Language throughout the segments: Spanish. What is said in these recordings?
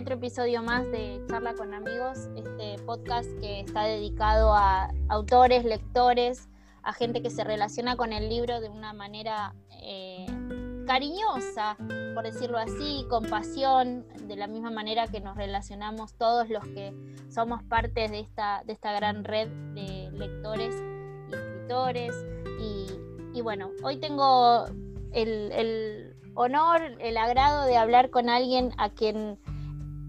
Otro episodio más de Charla con Amigos, este podcast que está dedicado a autores, lectores, a gente que se relaciona con el libro de una manera eh, cariñosa, por decirlo así, con pasión, de la misma manera que nos relacionamos todos los que somos parte de esta, de esta gran red de lectores y escritores. Y, bueno, hoy tengo el, honor, el agrado de hablar con alguien a quien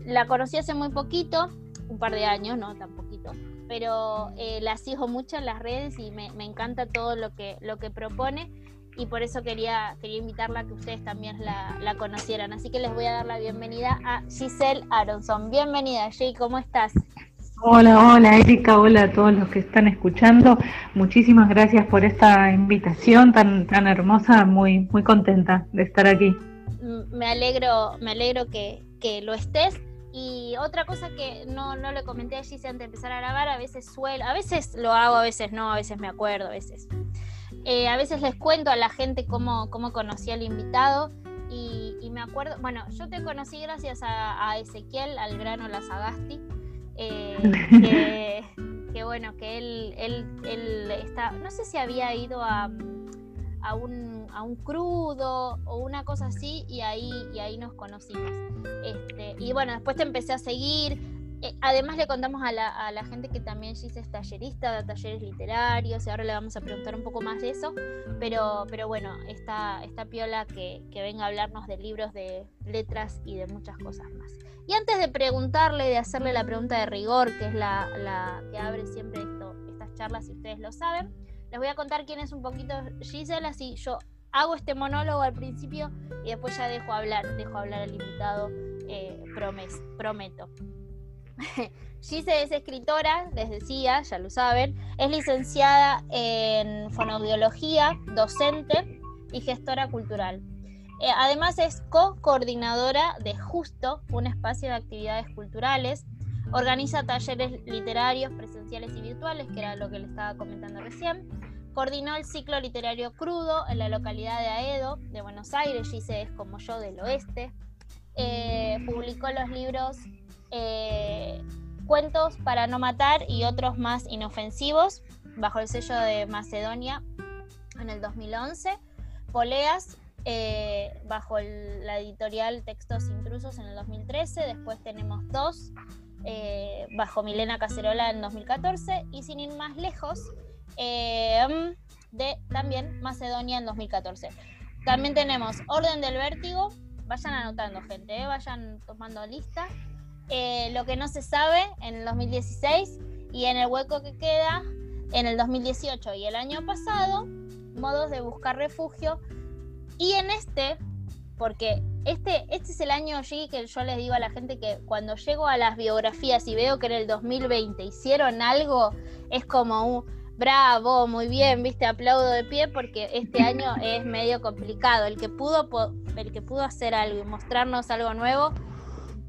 la conocí hace muy poquito, un par de años, no tan poquito, pero eh, la sigo mucho en las redes y me, me, encanta todo lo que, lo que propone y por eso quería, quería invitarla a que ustedes también la, la, conocieran. Así que les voy a dar la bienvenida a Giselle Aronson. Bienvenida, Jay, ¿cómo estás? Hola, hola Erika, hola a todos los que están escuchando. Muchísimas gracias por esta invitación tan, tan hermosa, muy, muy contenta de estar aquí. Mm, me alegro, me alegro que, que lo estés. Y otra cosa que no, no le comenté a Giselle antes de empezar a grabar, a veces suelo, a veces lo hago, a veces no, a veces me acuerdo, a veces. Eh, a veces les cuento a la gente cómo, cómo conocí al invitado y, me acuerdo, bueno, yo te conocí gracias a, Ezequiel, al grano Lazagasti, eh, que, bueno, que él, él, él está, no sé si había ido a, a, un, a un crudo o una cosa así y ahí, y ahí nos conocimos. Este, y bueno, después te empecé a seguir, eh, además le contamos a la, gente que también Gis es tallerista de talleres literarios y ahora le vamos a preguntar un poco más de eso, pero, pero bueno, esta, esta piola que, venga a hablarnos de libros, de letras y de muchas cosas más. Y antes de preguntarle, de hacerle la pregunta de rigor, que es la, que abre siempre esto, estas charlas, si ustedes lo saben, les voy a contar quién es un poquito Giselle, así yo hago este monólogo al principio y después ya dejo hablar, dejo hablar al invitado, eh, prometo. Gise es escritora, les decía, ya lo saben, es licenciada en fonoaudiología, docente y gestora cultural. Eh, además es co-coordinadora de Justo, un espacio de actividades culturales. Organiza talleres literarios presenciales y virtuales, que era lo que le estaba comentando recién. Coordinó el ciclo literario crudo en la localidad de Aedo, de Buenos Aires. Gise es como yo del oeste. Eh, publicó los libros eh, cuentos para no matar y otros más inofensivos, bajo el sello de Macedonia en el 2011. Poleas, eh, bajo la editorial Textos Intrusos en el 2013. Después tenemos dos, eh, bajo Milena Cacerola en 2014. Y sin ir más lejos, de también Macedonia en 2014. También tenemos Orden del Vértigo. Vayan anotando, gente, vayan tomando lista. Eh, lo que no se sabe en el 2016 y en el hueco que queda en el 2018 y el año pasado, modos de buscar refugio. Y en este, porque este, este es el año allí que yo les digo a la gente que cuando llego a las biografías y veo que en el 2020 hicieron algo, es como un bravo, muy bien, viste, aplaudo de pie porque este año es medio complicado. El que pudo, el que pudo hacer algo y mostrarnos algo nuevo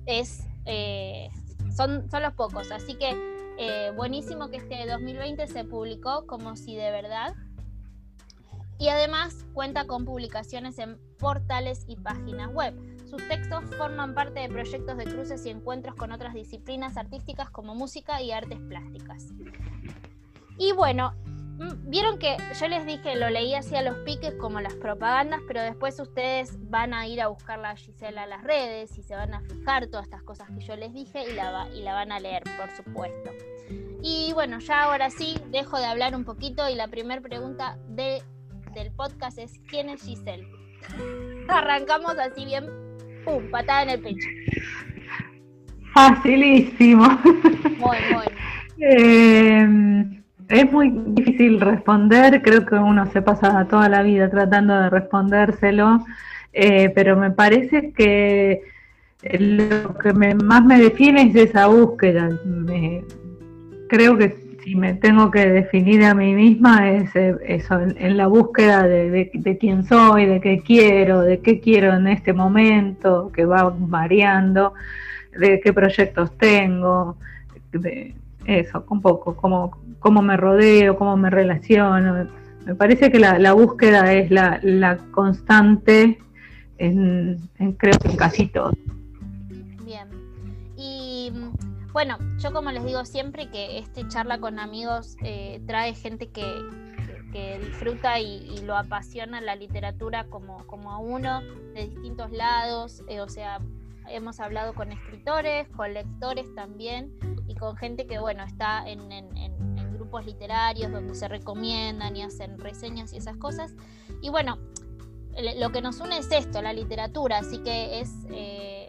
es eh, son, son los pocos. Así que eh, buenísimo que este 2020 se publicó como si de verdad. Y además cuenta con publicaciones en portales y páginas web. Sus textos forman parte de proyectos de cruces y encuentros con otras disciplinas artísticas como música y artes plásticas. Y bueno, Mm, vieron que yo les dije, lo leí hacia los piques como las propagandas, pero después ustedes van a ir a buscarla a Gisela a las redes y se van a fijar todas estas cosas que yo les dije y la, y la van a leer, por supuesto. Y bueno, ya ahora sí, dejo de hablar un poquito y la primera pregunta de, del podcast es, ¿quién es Giselle? Arrancamos así bien, ¡pum!, patada en el pecho. Facilísimo. Muy, muy. Eh, es muy difícil responder, creo que uno se pasa toda la vida tratando de respondérselo, eh, pero me parece que lo que más me define es esa búsqueda. creo que si me tengo que definir a mí misma es eh, eso, en, la búsqueda de, quién soy, de qué quiero, de qué quiero en este momento, que va variando, de qué proyectos tengo, de eso, un poco, como cómo me rodeo, cómo me relaciono. Me parece que la, búsqueda es la, constante en, creo que en casi todo. Bueno, yo como les digo siempre que este charla con amigos eh, trae gente que, que, disfruta y, lo apasiona la literatura como, como a uno de distintos lados, eh, o sea, hemos hablado con escritores, con lectores también y con gente que bueno está en, grupos literarios donde se recomiendan y hacen reseñas y esas cosas. Y bueno, lo que nos une es esto, la literatura, así que es... Eh,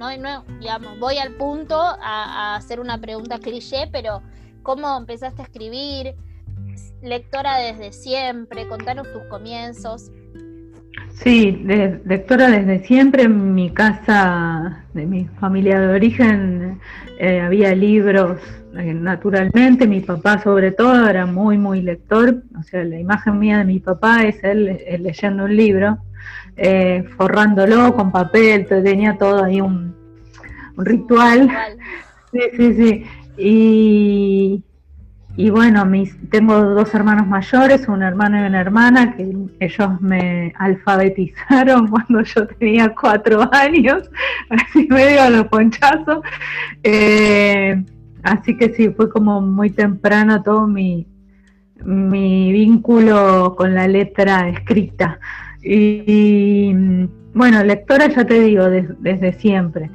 no, no, digamos, voy al punto a, hacer una pregunta cliché, pero ¿cómo empezaste a escribir? Lectora desde siempre, contanos tus comienzos. Sí, lectora desde siempre. En mi casa, de mi familia de origen, eh, había libros eh, naturalmente. Mi papá, sobre todo, era muy, muy lector. O sea, la imagen mía de mi papá es él eh, leyendo un libro eh, forrándolo con papel, tenía todo ahí un, ritual. Sí, sí, sí. Y, y bueno, mis, tengo dos hermanos mayores, un hermano y una hermana, que ellos me alfabetizaron cuando yo tenía cuatro años, así medio a los ponchazos. Eh, así que sí, fue como muy temprano todo mi, mi vínculo con la letra escrita. Y, bueno, lectora ya te digo, desde siempre.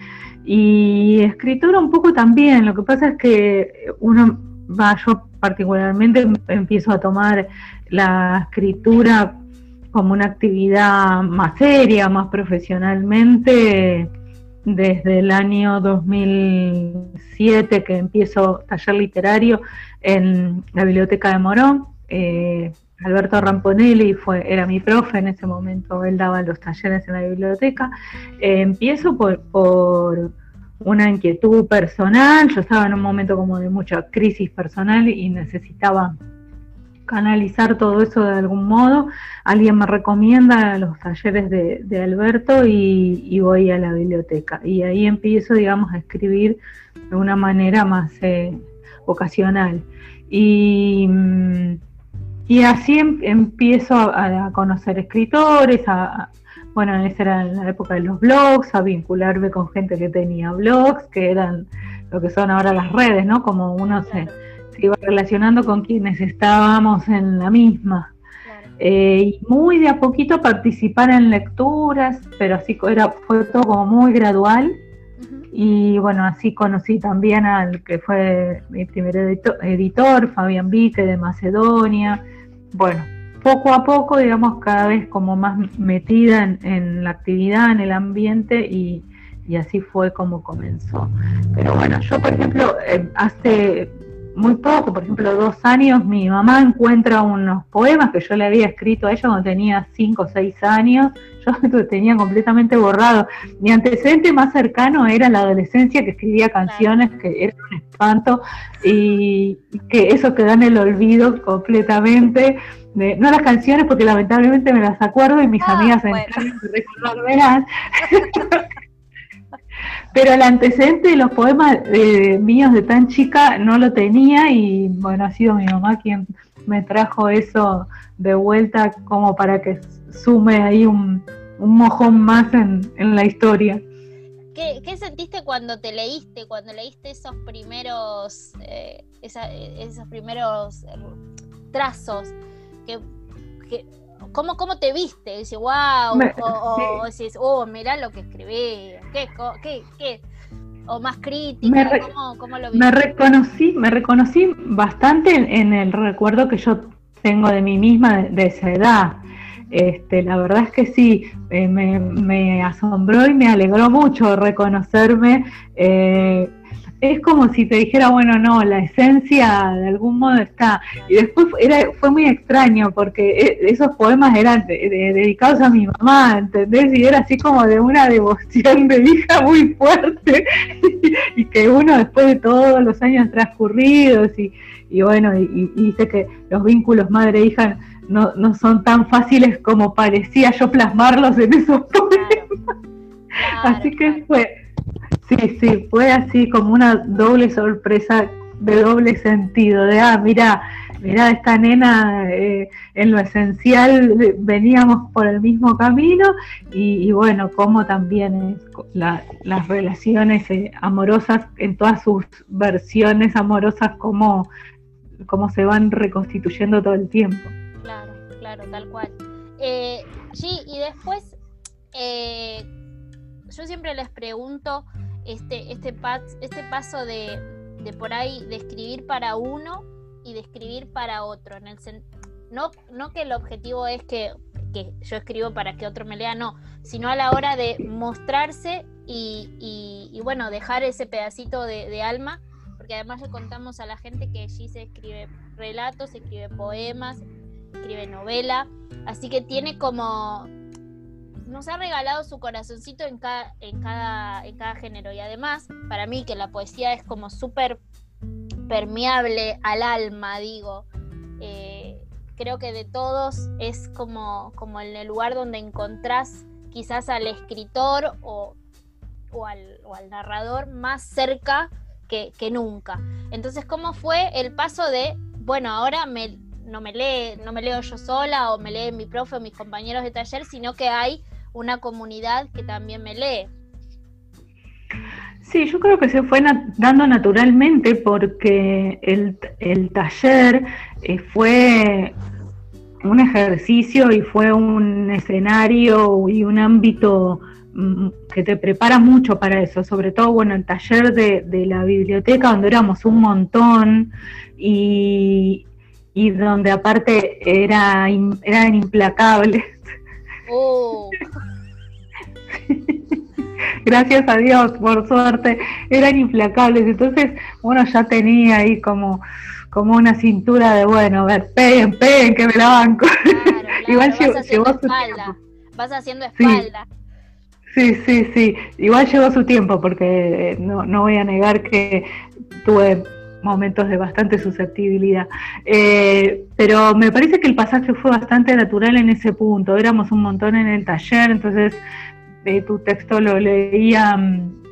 Y escritora un poco también, lo que pasa es que uno va, yo particularmente empiezo a tomar la escritura como una actividad más seria, más profesionalmente, desde el año 2007 que empiezo taller literario en la Biblioteca de Morón. Eh, Alberto Ramponelli fue, era mi profe en ese momento, él daba los talleres en la biblioteca. Eh, empiezo por, por, una inquietud personal, yo estaba en un momento como de mucha crisis personal y necesitaba canalizar todo eso de algún modo. Alguien me recomienda los talleres de, Alberto y, voy a la biblioteca. Y ahí empiezo, digamos, a escribir de una manera más eh, ocasional. Y mm, y así em, empiezo a, conocer escritores, a, bueno, esa era la época de los blogs, a vincularme con gente que tenía blogs, que eran lo que son ahora las redes, ¿no? Como uno se, iba relacionando con quienes estábamos en la misma. Eh, y muy de a poquito participar en lecturas, pero así era, fue todo como muy gradual. Y bueno, así conocí también al que fue mi primer editor, editor Fabián Vique de Macedonia bueno, poco a poco, digamos, cada vez como más metida en, la actividad, en el ambiente y, así fue como comenzó. Pero bueno, yo por ejemplo, eh, hace muy poco, por ejemplo, dos años, mi mamá encuentra unos poemas que yo le había escrito a ella cuando tenía cinco o seis años, yo lo tenía completamente borrado. Mi antecedente más cercano era la adolescencia, que escribía canciones que eran un espanto y que eso quedó en el olvido completamente. no las canciones, porque lamentablemente me las acuerdo y mis ah, amigas bueno. recordarán. Pero el antecedente de los poemas eh, míos de tan chica no lo tenía y bueno, ha sido mi mamá quien me trajo eso de vuelta como para que sume ahí un, mojón más en, la historia. ¿Qué, sentiste cuando te leíste, cuando leíste esos primeros, eh, esos primeros trazos? Que, ¿cómo, ¿Cómo te viste? Dices, wow, o, o, dices, oh, mirá lo que escribí, ¿qué, qué, qué? o más crítica, me ¿Cómo, lo viste? Me reconocí, me reconocí bastante en, el recuerdo que yo tengo de mí misma de, esa edad. Este, la verdad es que sí, eh, me, me, asombró y me alegró mucho reconocerme eh, es como si te dijera, bueno, no, la esencia de algún modo está. Y después era, fue muy extraño porque e, esos poemas eran dedicados a mi mamá, ¿entendés? Y era así como de una devoción de hija muy fuerte y, que uno después de todos los años transcurridos y, y bueno, y, dice que los vínculos madre-hija no, no son tan fáciles como parecía yo plasmarlos en esos poemas. así que fue Sí, sí, fue así como una doble sorpresa de doble sentido, de, ah, mira, mirá, esta nena eh, en lo esencial veníamos por el mismo camino y, bueno, como también las relaciones eh, amorosas en todas sus versiones amorosas, cómo, cómo se van reconstituyendo todo el tiempo. Claro, claro, tal cual. Eh, sí, y después, yo siempre les pregunto este, este, este paso de, de por ahí de escribir para uno y de escribir para otro. En el no, no que el objetivo es que, yo escribo para que otro me lea, no, sino a la hora de mostrarse y, bueno, dejar ese pedacito de, alma, porque además le contamos a la gente que allí se escribe relatos, se escribe poemas, escribe novela, así que tiene como nos ha regalado su corazoncito en cada, en cada, en cada género. Y además, para mí, que la poesía es como súper permeable al alma, digo. Eh, creo que de todos es como, como en el lugar donde encontrás quizás al escritor o, o, al, narrador más cerca que, nunca. Entonces, ¿cómo fue el paso de, bueno, ahora me, no, me lee, no me leo yo sola o me lee mi profe o mis compañeros de taller, sino que hay una comunidad que también me lee? Sí, yo creo que se fue dando naturalmente porque el, taller eh, fue un ejercicio y fue un escenario y un ámbito mm, que te prepara mucho para eso, sobre todo, bueno, el taller de, la biblioteca donde éramos un montón y, donde aparte era, eran implacables. Oh. gracias a Dios, por suerte, eran implacables. Entonces, bueno, ya tenía ahí como, como una cintura de, bueno, a ver, peguen, peguen, que me la banco. Igual vas llevó, haciendo espalda, Vas haciendo espalda. Sí. sí, sí, Igual llevó su tiempo porque eh, no, no voy a negar que tuve momentos de bastante susceptibilidad. Eh, pero me parece que el pasaje fue bastante natural en ese punto. Éramos un montón en el taller, entonces tu texto lo leían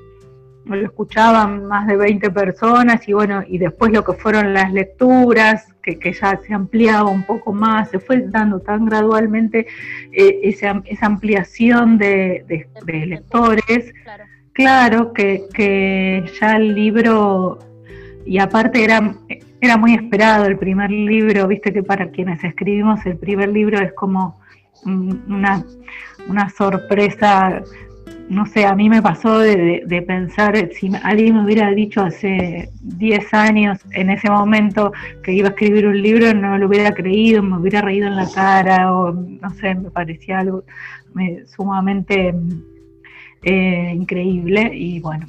lo escuchaban más de 20 personas y bueno, y después lo que fueron las lecturas, que, ya se ampliaba un poco más, se fue dando tan gradualmente eh, esa, ampliación de, lectores. Claro, que, que, ya el libro, y aparte era, era muy esperado el primer libro, viste que para quienes escribimos el primer libro es como una una sorpresa, no sé, a mí me pasó de, pensar, si alguien me hubiera dicho hace 10 años, en ese momento, que iba a escribir un libro, no lo hubiera creído, me hubiera reído en la cara, o no sé, me parecía algo sumamente eh, increíble, y bueno,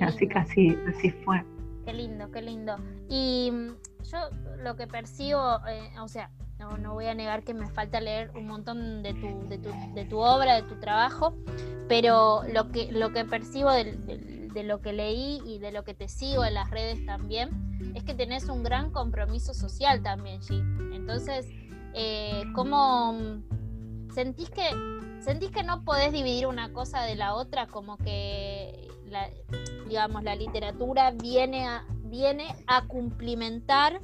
así que así, fue. Qué lindo, qué lindo. Y mm, yo lo que percibo, eh, o sea, no, voy a negar que me falta leer un montón de tu, de tu, de tu obra, de tu trabajo, pero lo que, lo que percibo de, lo que leí y de lo que te sigo en las redes también, es que tenés un gran compromiso social también, G. Entonces, eh, ¿cómo sentís que, sentís que no podés dividir una cosa de la otra? Como que, la, digamos, la literatura viene a, viene a cumplimentar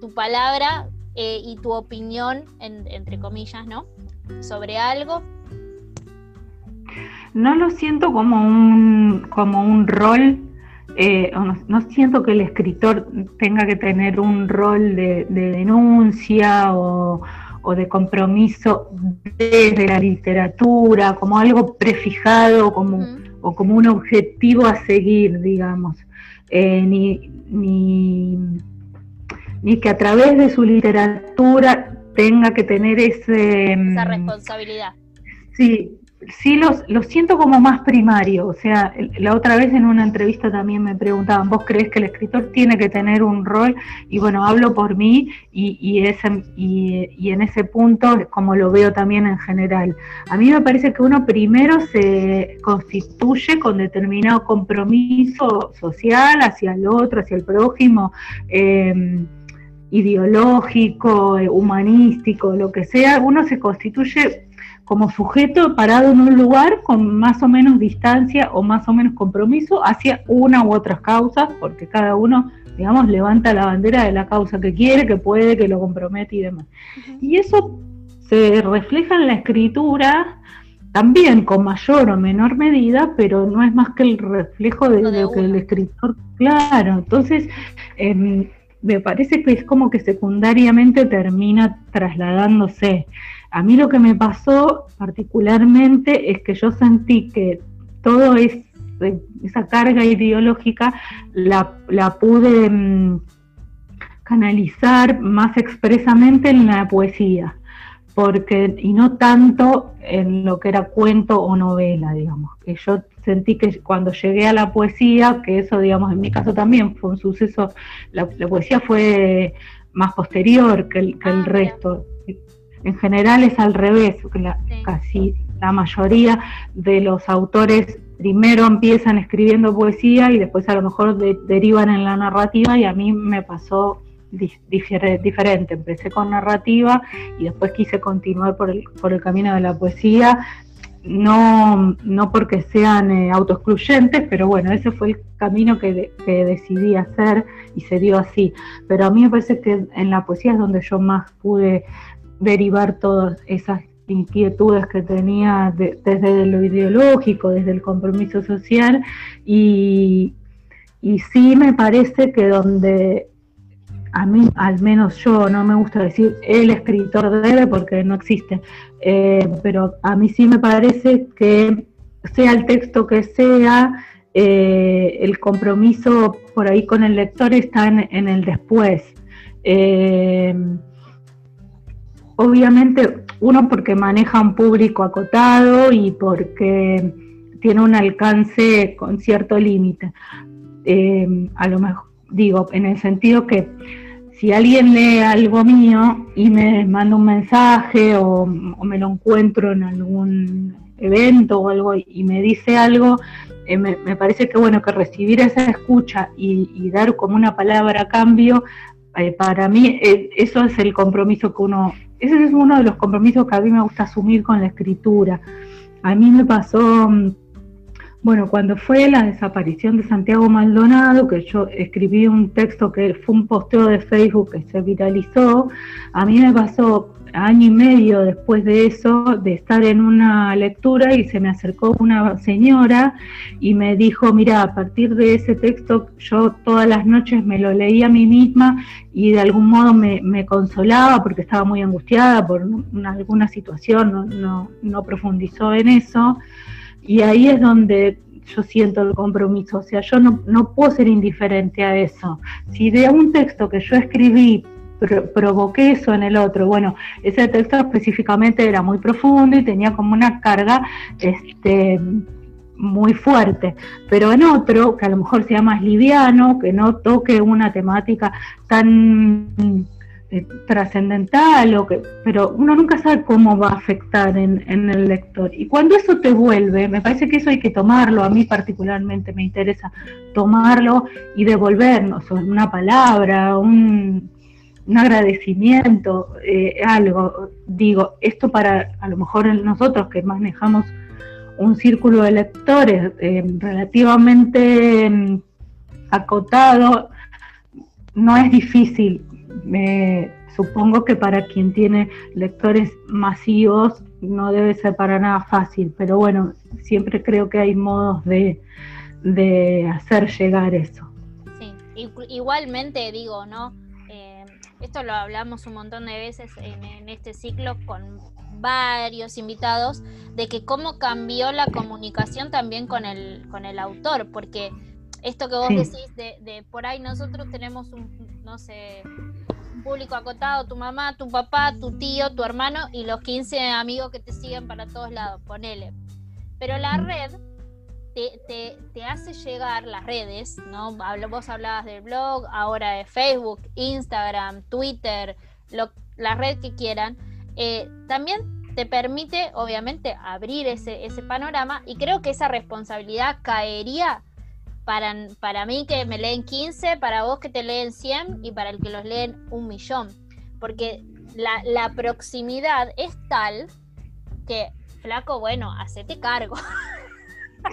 tu palabra eh, y tu opinión, entre comillas, ¿no? Sobre algo. No lo siento como un, como un rol, eh, no, siento que el escritor tenga que tener un rol de, denuncia o, de compromiso desde la literatura, como algo prefijado como, o como un objetivo a seguir, digamos. Eh, ni, ni ni que a través de su literatura tenga que tener ese... Esa mm, responsabilidad. Sí, sí los, lo siento como más primario. O sea, la otra vez en una entrevista también me preguntaban, ¿vos crees que el escritor tiene que tener un rol? Y bueno, hablo por mí y, y, ese, y, en ese punto, como lo veo también en general, a mí me parece que uno primero se constituye con determinado compromiso social hacia el otro, hacia el prójimo. Eh, ideológico, eh, humanístico, lo que sea, uno se constituye como sujeto parado en un lugar con más o menos distancia o más o menos compromiso hacia una u otras causas, porque cada uno digamos, levanta la bandera de la causa que quiere, que puede, que lo compromete y demás. Y eso se refleja en la escritura también con mayor o menor medida, pero no es más que el reflejo de, lo que el escritor, claro, entonces em, me parece que es como que secundariamente termina trasladándose. A mí lo que me pasó particularmente es que yo sentí que todo es, esa carga ideológica la, la pude em, canalizar más expresamente en la poesía porque y no tanto en lo que era cuento o novela, digamos, que yo sentí que cuando llegué a la poesía, que eso, digamos, en mi caso también fue un suceso, la, poesía fue más posterior que el, que el ah, resto. En general es al revés, casi la mayoría de los autores primero empiezan escribiendo poesía y después a lo mejor derivan en la narrativa y a mí me pasó diferente. Empecé con narrativa y después quise continuar por el, por el camino de la poesía, no, no porque sean eh, autoexcluyentes, pero bueno, ese fue el camino que, que, decidí hacer y se dio así. Pero a mí me parece que en la poesía es donde yo más pude derivar todas esas inquietudes que tenía desde lo ideológico, desde el compromiso social y, y sí me parece que donde a mí, al menos yo, no me gusta decir el escritor debe porque no existe, eh, pero a mí sí me parece que sea el texto que sea, eh, el compromiso por ahí con el lector está en, el después. Eh, obviamente, uno porque maneja un público acotado y porque tiene un alcance con cierto límite. a lo mejor digo, en el sentido que si alguien lee algo mío y me manda un mensaje o, me lo encuentro en algún evento o algo y me dice algo, eh, me, parece que bueno, que recibir esa escucha y, dar como una palabra a cambio, eh, para mí eh, eso es el compromiso que uno, ese es uno de los compromisos que a mí me gusta asumir con la escritura. A mí me pasó mm, bueno, cuando fue la desaparición de Santiago Maldonado, que yo escribí un texto que fue un posteo de Facebook que se viralizó, a mí me pasó año y medio después de eso, de estar en una lectura y se me acercó una señora y me dijo, mira, a partir de ese texto yo todas las noches me lo leía a mí misma y de algún modo me, consolaba porque estaba muy angustiada por alguna situación, no, no, no profundizó en eso. Y ahí es donde yo siento el compromiso, o sea, yo no, no puedo ser indiferente a eso. Si de un texto que yo escribí provoqué eso en el otro, bueno, ese texto específicamente era muy profundo y tenía como una carga este, muy fuerte, pero en otro, que a lo mejor sea más liviano, que no toque una temática tan eh, trascendental, pero uno nunca sabe cómo va a afectar en, el lector. Y cuando eso te vuelve, me parece que eso hay que tomarlo, a mí particularmente me interesa tomarlo y devolvernos una palabra, un, agradecimiento, eh, algo. Digo, esto para a lo mejor nosotros que manejamos un círculo de lectores eh, relativamente mm, acotado, no es difícil me supongo que para quien tiene lectores masivos no debe ser para nada fácil, pero bueno, siempre creo que hay modos de, hacer llegar eso. Sí, igualmente digo, ¿no? Eh, esto lo hablamos un montón de veces en, en, este ciclo con varios invitados, de que cómo cambió la comunicación también con el, con el autor, porque esto que vos decís de, de, por ahí nosotros tenemos un, no sé, un público acotado, tu mamá, tu papá, tu tío, tu hermano y los 15 amigos que te siguen para todos lados, ponele. Pero la red te, te, hace llegar, las redes, ¿no? Vos hablabas del blog, ahora de Facebook, Instagram, Twitter, lo, la red que quieran, eh, también te permite, obviamente, abrir ese, ese panorama y creo que esa responsabilidad caería para, para mí que me leen 15, para vos que te leen 100 y para el que los leen un millón. Porque la, proximidad es tal que, flaco, bueno, hacete cargo.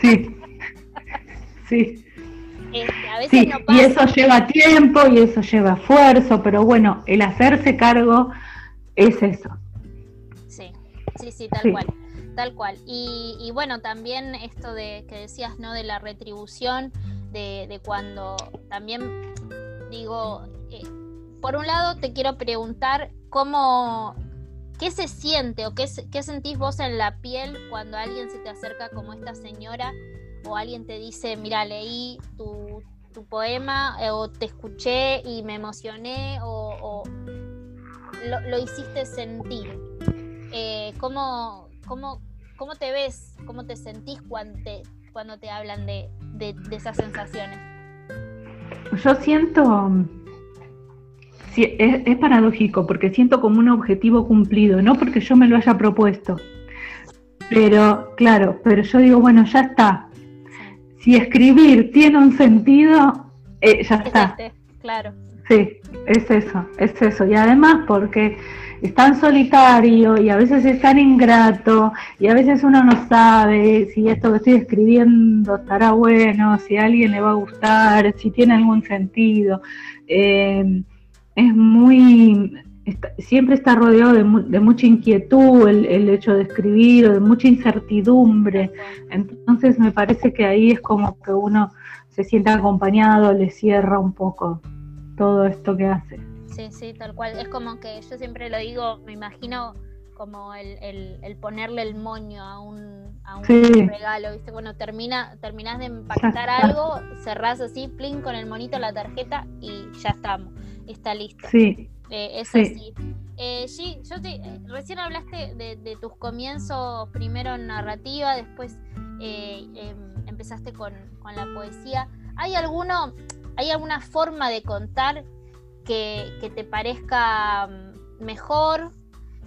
Sí, sí. Este, a veces sí, Y eso lleva tiempo y eso lleva esfuerzo, pero bueno, el hacerse cargo es eso. Sí, sí, sí, tal cual. Tal cual. Y, bueno, también esto de que decías, ¿no? De la retribución, de, cuando también digo, eh, por un lado te quiero preguntar cómo, qué se siente o qué, qué sentís vos en la piel cuando alguien se te acerca como esta señora o alguien te dice, mira, leí tu, poema eh, o te escuché y me emocioné o, lo, hiciste sentir. Eh, ¿cómo, cómo, ¿Cómo te ves? ¿Cómo te sentís cuando te, cuando te hablan de, esas sensaciones? Yo siento, es, paradójico, porque siento como un objetivo cumplido, no porque yo me lo haya propuesto, pero claro, pero yo digo, bueno, ya está. Si escribir tiene un sentido, eh, ya está. Este, claro. Sí, es eso, es eso. Y además porque es tan solitario y a veces es tan ingrato y a veces uno no sabe si esto que estoy escribiendo estará bueno, si a alguien le va a gustar, si tiene algún sentido. Eh, es muy, siempre está rodeado de, mucha inquietud el, hecho de escribir o de mucha incertidumbre. Entonces me parece que ahí es como que uno se siente acompañado, le cierra un poco todo esto que hace. Sí, sí, tal cual. Es como que yo siempre lo digo, me imagino como el, el, ponerle el moño a un, a un regalo, ¿viste? Bueno, termina, terminás de empaquetar algo, cerrás así, plin con el monito la tarjeta y ya estamos, está listo. Sí. Eh, es así. Eh, yo te, eh, recién hablaste de, tus comienzos, primero en narrativa, después eh, em, empezaste con, con la poesía. ¿Hay alguno, hay alguna forma de contar que, te parezca mm, mejor,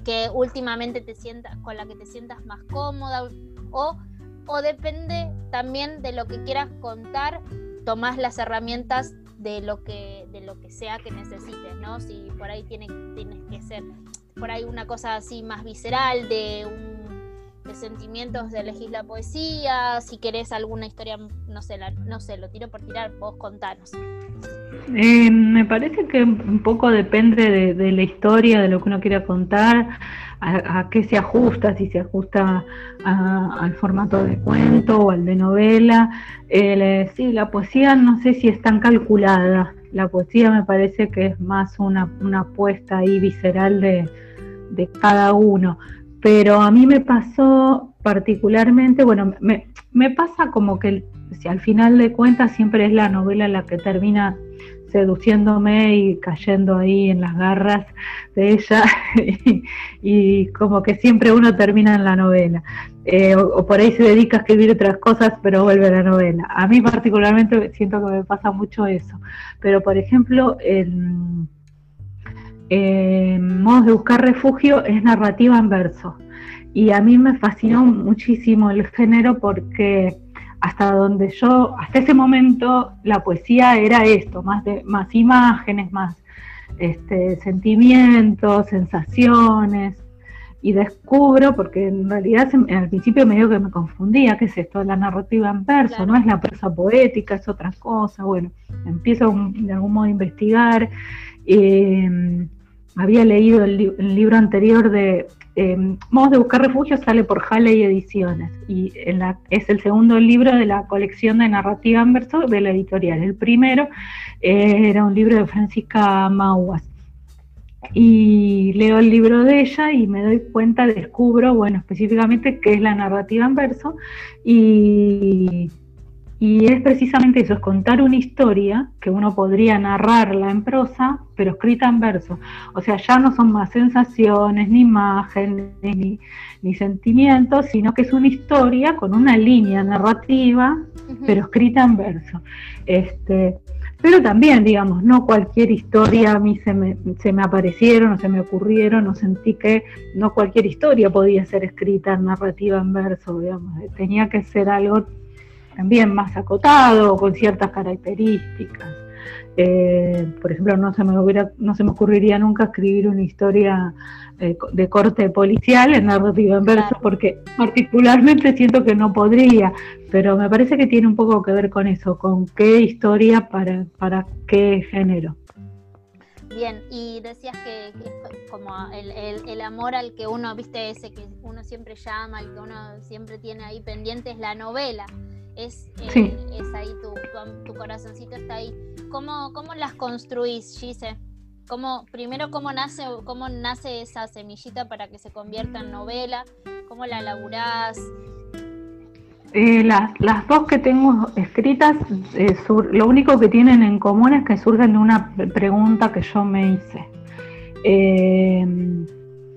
que últimamente te sientas, con la que te sientas más cómoda, o, o depende también de lo que quieras contar, tomás las herramientas de lo que, de lo que sea que necesites, ¿no? Si por ahí tiene, tienes que ser por ahí una cosa así más visceral, de un de sentimientos de elegir la poesía, si querés alguna historia, no sé, no sé, lo tiro por tirar, vos contanos. Eh, me parece que un poco depende de, la historia, de lo que uno quiera contar, a, qué se ajusta, si se ajusta al formato de cuento o al de novela. Eh, sí, la poesía no sé si es tan calculada. La poesía me parece que es más una, una apuesta ahí visceral de, de cada uno pero a mí me pasó particularmente, bueno, me, me pasa como que si al final de cuentas siempre es la novela la que termina seduciéndome y cayendo ahí en las garras de ella y, como que siempre uno termina en la novela. Eh, o, por ahí se dedica a escribir otras cosas pero vuelve la novela. A mí particularmente siento que me pasa mucho eso. Pero por ejemplo en eh, modos de buscar refugio es narrativa en verso. Y a mí me fascinó muchísimo el género porque hasta donde yo, hasta ese momento, la poesía era esto, más, de, más imágenes, más este, sentimientos, sensaciones. Y descubro, porque en realidad al principio me digo que me confundía, ¿qué es esto? La narrativa en verso, no es la prosa poética, es otra cosa. Bueno, empiezo de algún modo a investigar. Eh, había leído el, libro anterior de eh, Modos de Buscar Refugio, sale por Halley Ediciones y es el segundo libro de la colección de narrativa en verso de la editorial. El primero eh, era un libro de Francisca Mauas. Y leo el libro de ella y me doy cuenta, descubro, bueno, específicamente qué es la narrativa en verso y y es precisamente eso, es contar una historia que uno podría narrarla en prosa, pero escrita en verso. O sea, ya no son más sensaciones, ni imágenes, ni, sentimientos, sino que es una historia con una línea narrativa, pero escrita en verso. Este, pero también, digamos, no cualquier historia a mí se me, se me aparecieron o se me ocurrieron o sentí que no cualquier historia podía ser escrita en narrativa en verso, digamos, tenía que ser algo también más acotado, con ciertas características. Eh, por ejemplo, no se me hubiera, no se me ocurriría nunca escribir una historia eh, de corte policial en narrativa en verso, porque particularmente siento que no podría, pero me parece que tiene un poco que ver con eso, con qué historia para, para qué género. Bien, y decías que, como el, el, amor al que uno, viste, ese que uno siempre llama, el que uno siempre tiene ahí pendiente es la novela. Es, eh, es ahí tu, tu, corazoncito está ahí. ¿Cómo, cómo las construís, Gise? ¿Cómo, primero, ¿cómo nace, ¿cómo nace esa semillita para que se convierta en novela? ¿Cómo la laburás? Eh, las, las, dos que tengo escritas, eh, lo único que tienen en común es que surgen de una pregunta que yo me hice. Eh,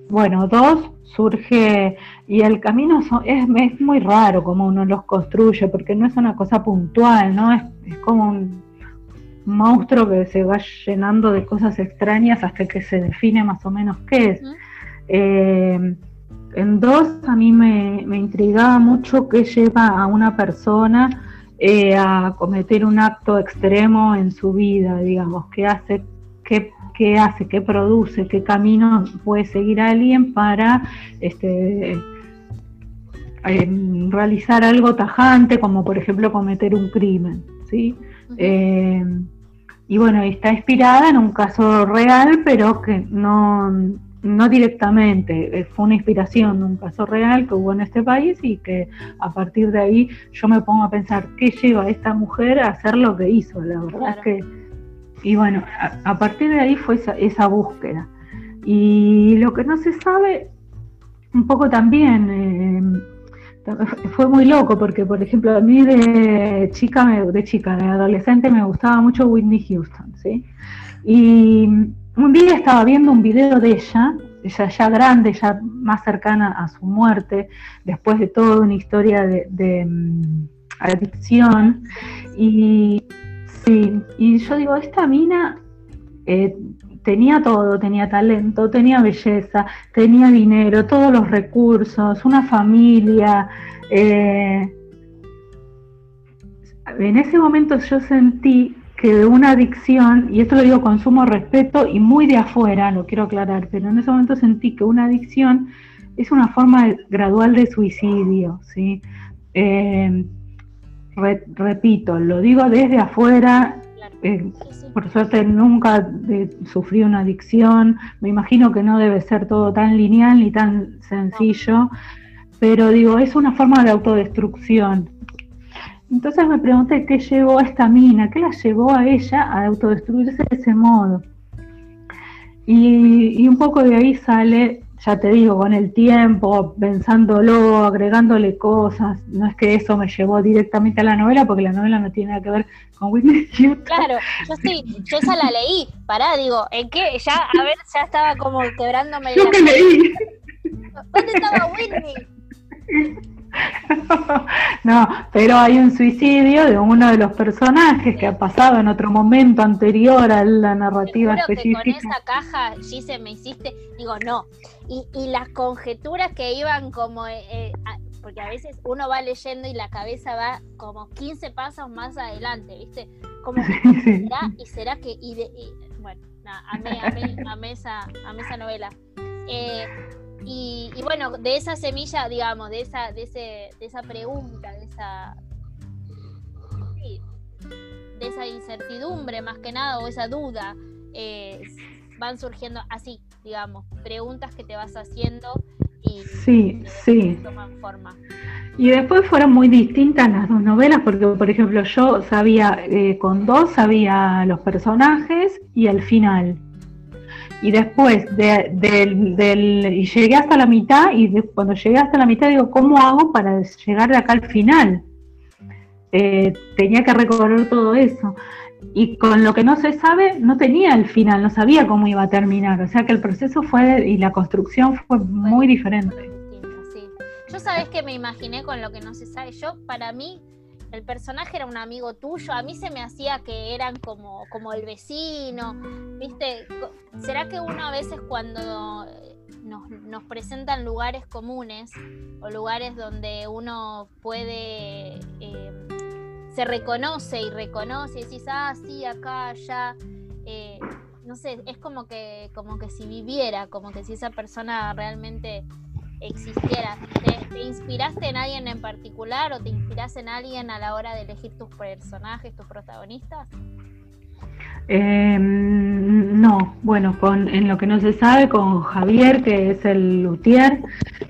bueno, dos, surge, y el camino es, es, muy raro como uno los construye, porque no es una cosa puntual, ¿no? Es, es como un monstruo que se va llenando de cosas extrañas hasta que se define más o menos qué es. En dos, a mí me, intrigaba mucho qué lleva a una persona eh, a cometer un acto extremo en su vida, digamos, qué hace, qué, qué hace, qué produce, qué camino puede seguir alguien para este, eh, realizar algo tajante, como por ejemplo cometer un crimen, ¿sí? Eh, y bueno, está inspirada en un caso real, pero que no, no directamente, eh, fue una inspiración de un caso real que hubo en este país y que a partir de ahí yo me pongo a pensar qué lleva a esta mujer a hacer lo que hizo, la verdad es que, y bueno, a, partir de ahí fue esa, búsqueda. Y lo que no se sabe, un poco también, eh, fue muy loco porque, por ejemplo, a mí de chica, de chica, de adolescente me gustaba mucho Whitney Houston, ¿sí? Y un día estaba viendo un video de ella, ella ya grande, ya más cercana a su muerte, después de toda una historia de, mm, adicción, y, sí, y yo digo, esta mina eh, tenía todo, tenía talento, tenía belleza, tenía dinero, todos los recursos, una familia. Eh, en ese momento yo sentí que de una adicción, y esto lo digo con sumo respeto y muy de afuera, lo quiero aclarar, pero en ese momento sentí que una adicción es una forma gradual de suicidio, ¿sí? Eh, repito, lo digo desde afuera, eh, por suerte nunca sufrí una adicción, me imagino que no debe ser todo tan lineal ni tan sencillo, pero digo, es una forma de autodestrucción, entonces me pregunté qué llevó a esta mina, qué la llevó a ella a autodestruirse de ese modo. Y, un poco de ahí sale, ya te digo, con el tiempo, pensándolo, agregándole cosas. No es que eso me llevó directamente a la novela, porque la novela no tiene nada que ver con Whitney Houston. Claro, yo sí, yo esa la leí. Pará, digo, ¿en qué? Ya, a ver, ya estaba como quebrándome. Yo que leí. ¿Dónde estaba Whitney? no, pero hay un suicidio de uno de los personajes que ha pasado en otro momento anterior a la narrativa específica. Que con esa caja, Gise, me hiciste, digo, no. Y, y las conjeturas que iban como, eh, eh, porque a veces uno va leyendo y la cabeza va como 15 pasos más adelante, ¿viste? Como, ¿será? ¿Y será que.? Y, bueno, amé, amé, amé, esa, amé esa novela. Eh, y, bueno, de esa semilla, digamos, de esa, de ese, de esa pregunta, de esa, de esa incertidumbre más que nada, o esa duda, eh, van surgiendo así, digamos, preguntas que te vas haciendo y sí, sí. toman forma. Y después fueron muy distintas las dos novelas, porque por ejemplo yo sabía, eh, con dos sabía los personajes y el final y después de, del, y llegué hasta la mitad y cuando llegué hasta la mitad digo, ¿cómo hago para llegar de acá al final? Eh, tenía que recorrer todo eso. Y con lo que no se sabe, no tenía el final, no sabía cómo iba a terminar. O sea que el proceso fue y la construcción fue muy diferente. Yo sabes que me imaginé con lo que no se sabe. Yo, para mí, el personaje era un amigo tuyo, a mí se me hacía que eran como, como el vecino, ¿viste? ¿Será que uno a veces cuando nos, presentan lugares comunes o lugares donde uno puede eh, se reconoce y reconoce y decís, ah, sí, acá, allá. Eh, no sé, es como que, como que si viviera, como que si esa persona realmente existiera. ¿Te, inspiraste en alguien en particular o te inspiraste en alguien a la hora de elegir tus personajes, tus protagonistas? Em, no, bueno, con, en lo que no se sabe, con Javier, que es el luthier,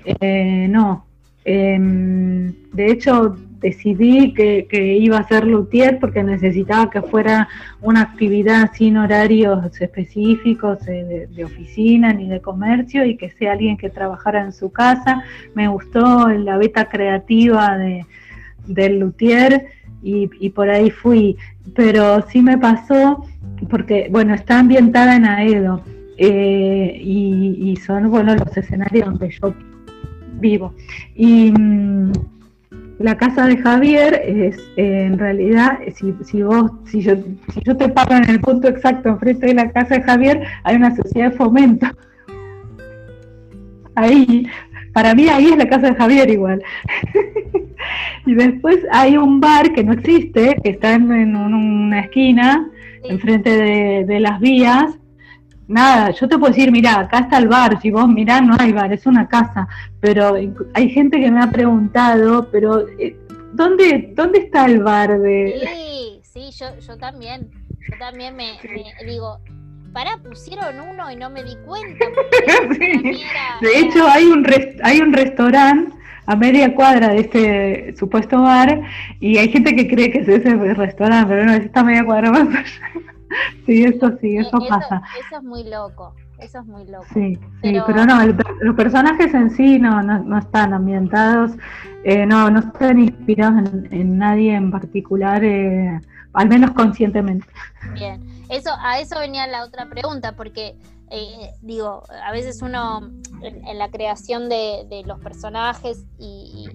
eh, no. Em, de hecho, decidí que, iba a ser luthier porque necesitaba que fuera una actividad sin horarios específicos de, oficina ni de comercio y que sea alguien que trabajara en su casa. Me gustó la beta creativa de, del luthier y, y por ahí fui. Pero sí me pasó porque, bueno, está ambientada en Aedo eh, y, son, bueno, los escenarios donde yo vivo. Y mm, la casa de Javier es, eh, en realidad, si, si vos, si yo, si yo te paro en el punto exacto enfrente de la casa de Javier, hay una sociedad de fomento. Ahí, para mí ahí es la casa de Javier igual. y después hay un bar que no existe, que está en, una esquina, enfrente de, las vías. Nada, yo te puedo decir, mira, acá está el bar, si vos mirás no hay bar, es una casa, pero hay gente que me ha preguntado, pero eh, ¿dónde, dónde está el bar de...? Sí, sí, yo, yo también, yo también me, digo, para pusieron uno y no me di cuenta. De hecho, hay un, hay un restaurante a media cuadra de este supuesto bar y hay gente que cree que es ese restaurante, pero no, es esta media cuadra más Sí, eso sí, eso, pasa. Eso es muy loco. Eso es muy loco. Sí, pero, no, los personajes en sí no, no, están ambientados, eh, no, no están inspirados en, nadie en particular, eh, al menos conscientemente. Bien, eso, a eso venía la otra pregunta, porque eh, digo, a veces uno en, la creación de, los personajes y,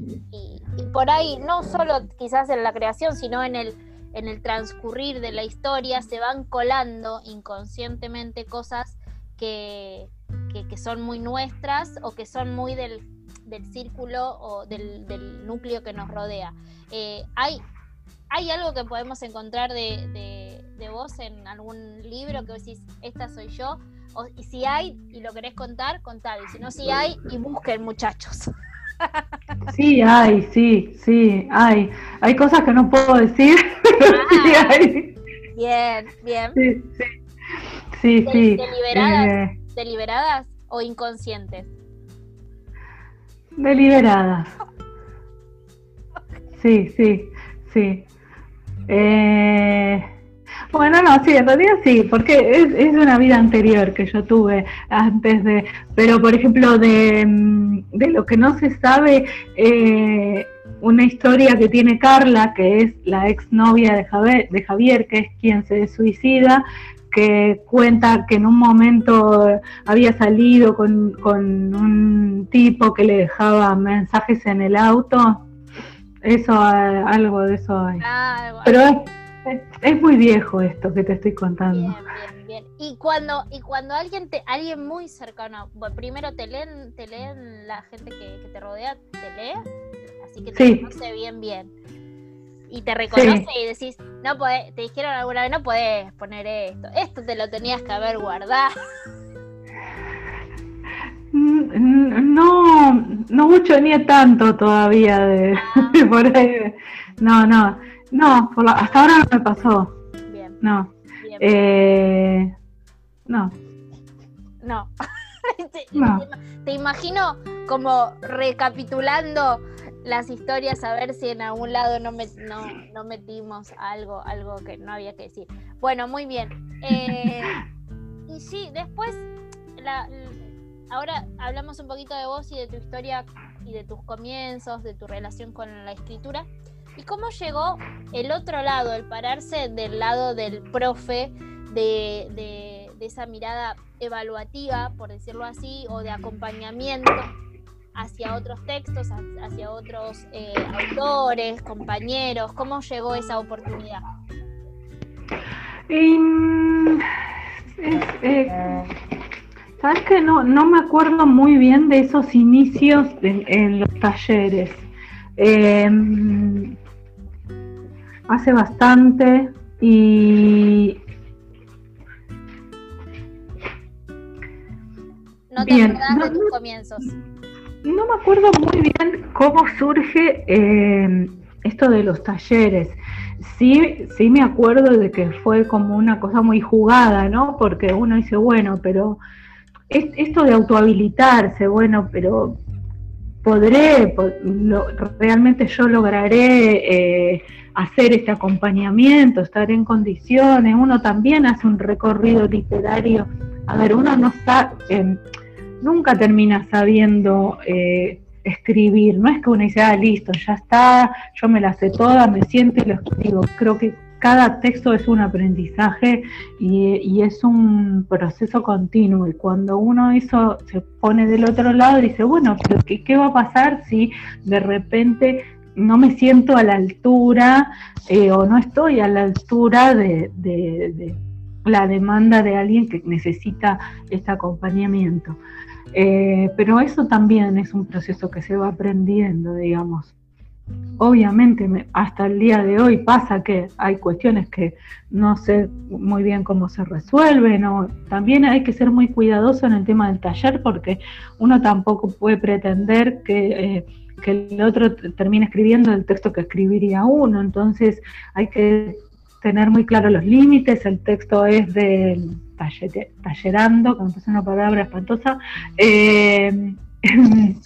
por ahí, no solo quizás en la creación, sino en el, en el transcurrir de la historia, se van colando inconscientemente cosas que, son muy nuestras o que son muy del, círculo o del, núcleo que nos rodea. Eh, hay, ¿Hay algo que podemos encontrar de, de, vos en algún libro que decís, esta soy yo? y si hay y lo querés contar, contalo. Y si no, si hay, y busquen, muchachos. Sí, hay, sí, sí, hay. Hay cosas que no puedo decir, sí ah, hay. Bien, bien. Sí, sí. sí, ¿Deliberadas, eh, ¿Deliberadas o inconscientes? Deliberadas. Sí, sí, sí. Eh, bueno, no, sí, en realidad sí, porque es, es una vida anterior que yo tuve antes de, pero por ejemplo de, mm, lo que no se sabe, eh, una historia que tiene Carla, que es la exnovia de Javier, de Javier, que es quien se suicida, que cuenta que en un momento había salido con, con un tipo que le dejaba mensajes en el auto. Eso, algo de eso hay. Ah, Pero es, muy viejo esto que te estoy contando. Bien, bien, bien. Y cuando, y cuando alguien te, alguien muy cercano, bueno, primero te leen, te leen la gente que, te rodea, te lee, así que te conoce bien, bien. Y te reconoce y decís, no podés, te dijeron alguna vez, no podés poner esto, esto te lo tenías que haber guardado. Mm, no, no mucho ni tanto todavía de, ah. por ahí. No, no. No, hasta ahora no me pasó. Bien. No. Eh, no. No. no. Te, imagino como recapitulando las historias a ver si en algún lado no, no, metimos algo, algo que no había que decir. Bueno, muy bien. Eh, y sí, después, ahora hablamos un poquito de vos y de tu historia y de tus comienzos, de tu relación con la escritura. ¿Y cómo llegó el otro lado, el pararse del lado del profe, de, esa mirada evaluativa, por decirlo así, o de acompañamiento hacia otros textos, hacia otros eh, autores, compañeros? ¿Cómo llegó esa oportunidad? Eh, Sabes que no, no me acuerdo muy bien de esos inicios en los talleres. Eh, hace bastante y... No te Bien, de tus comienzos. No me acuerdo muy bien cómo surge eh, esto de los talleres. Sí, sí me acuerdo de que fue como una cosa muy jugada, ¿no? Porque uno dice, bueno, pero esto de autohabilitarse, bueno, pero podré, realmente yo lograré eh, hacer este acompañamiento, estar en condiciones, uno también hace un recorrido literario. A ver, uno no está, eh, nunca termina sabiendo eh, escribir, no es que uno dice, ah, listo, ya está, yo me la sé toda, me siento y lo escribo. Creo que cada texto es un aprendizaje y, es un proceso continuo. Y cuando uno eso se pone del otro lado, dice, bueno, pero ¿qué, va a pasar si de repente no me siento a la altura eh, o no estoy a la altura de, de la demanda de alguien que necesita este acompañamiento? Eh, pero eso también es un proceso que se va aprendiendo, digamos. Obviamente, hasta el día de hoy pasa que hay cuestiones que no sé muy bien cómo se resuelven, o también hay que ser muy cuidadoso en el tema del taller porque uno tampoco puede pretender que, eh, que el otro termine escribiendo el texto que escribiría uno, entonces hay que tener muy claros los límites, el texto es del tallerando, como es una palabra espantosa, eh,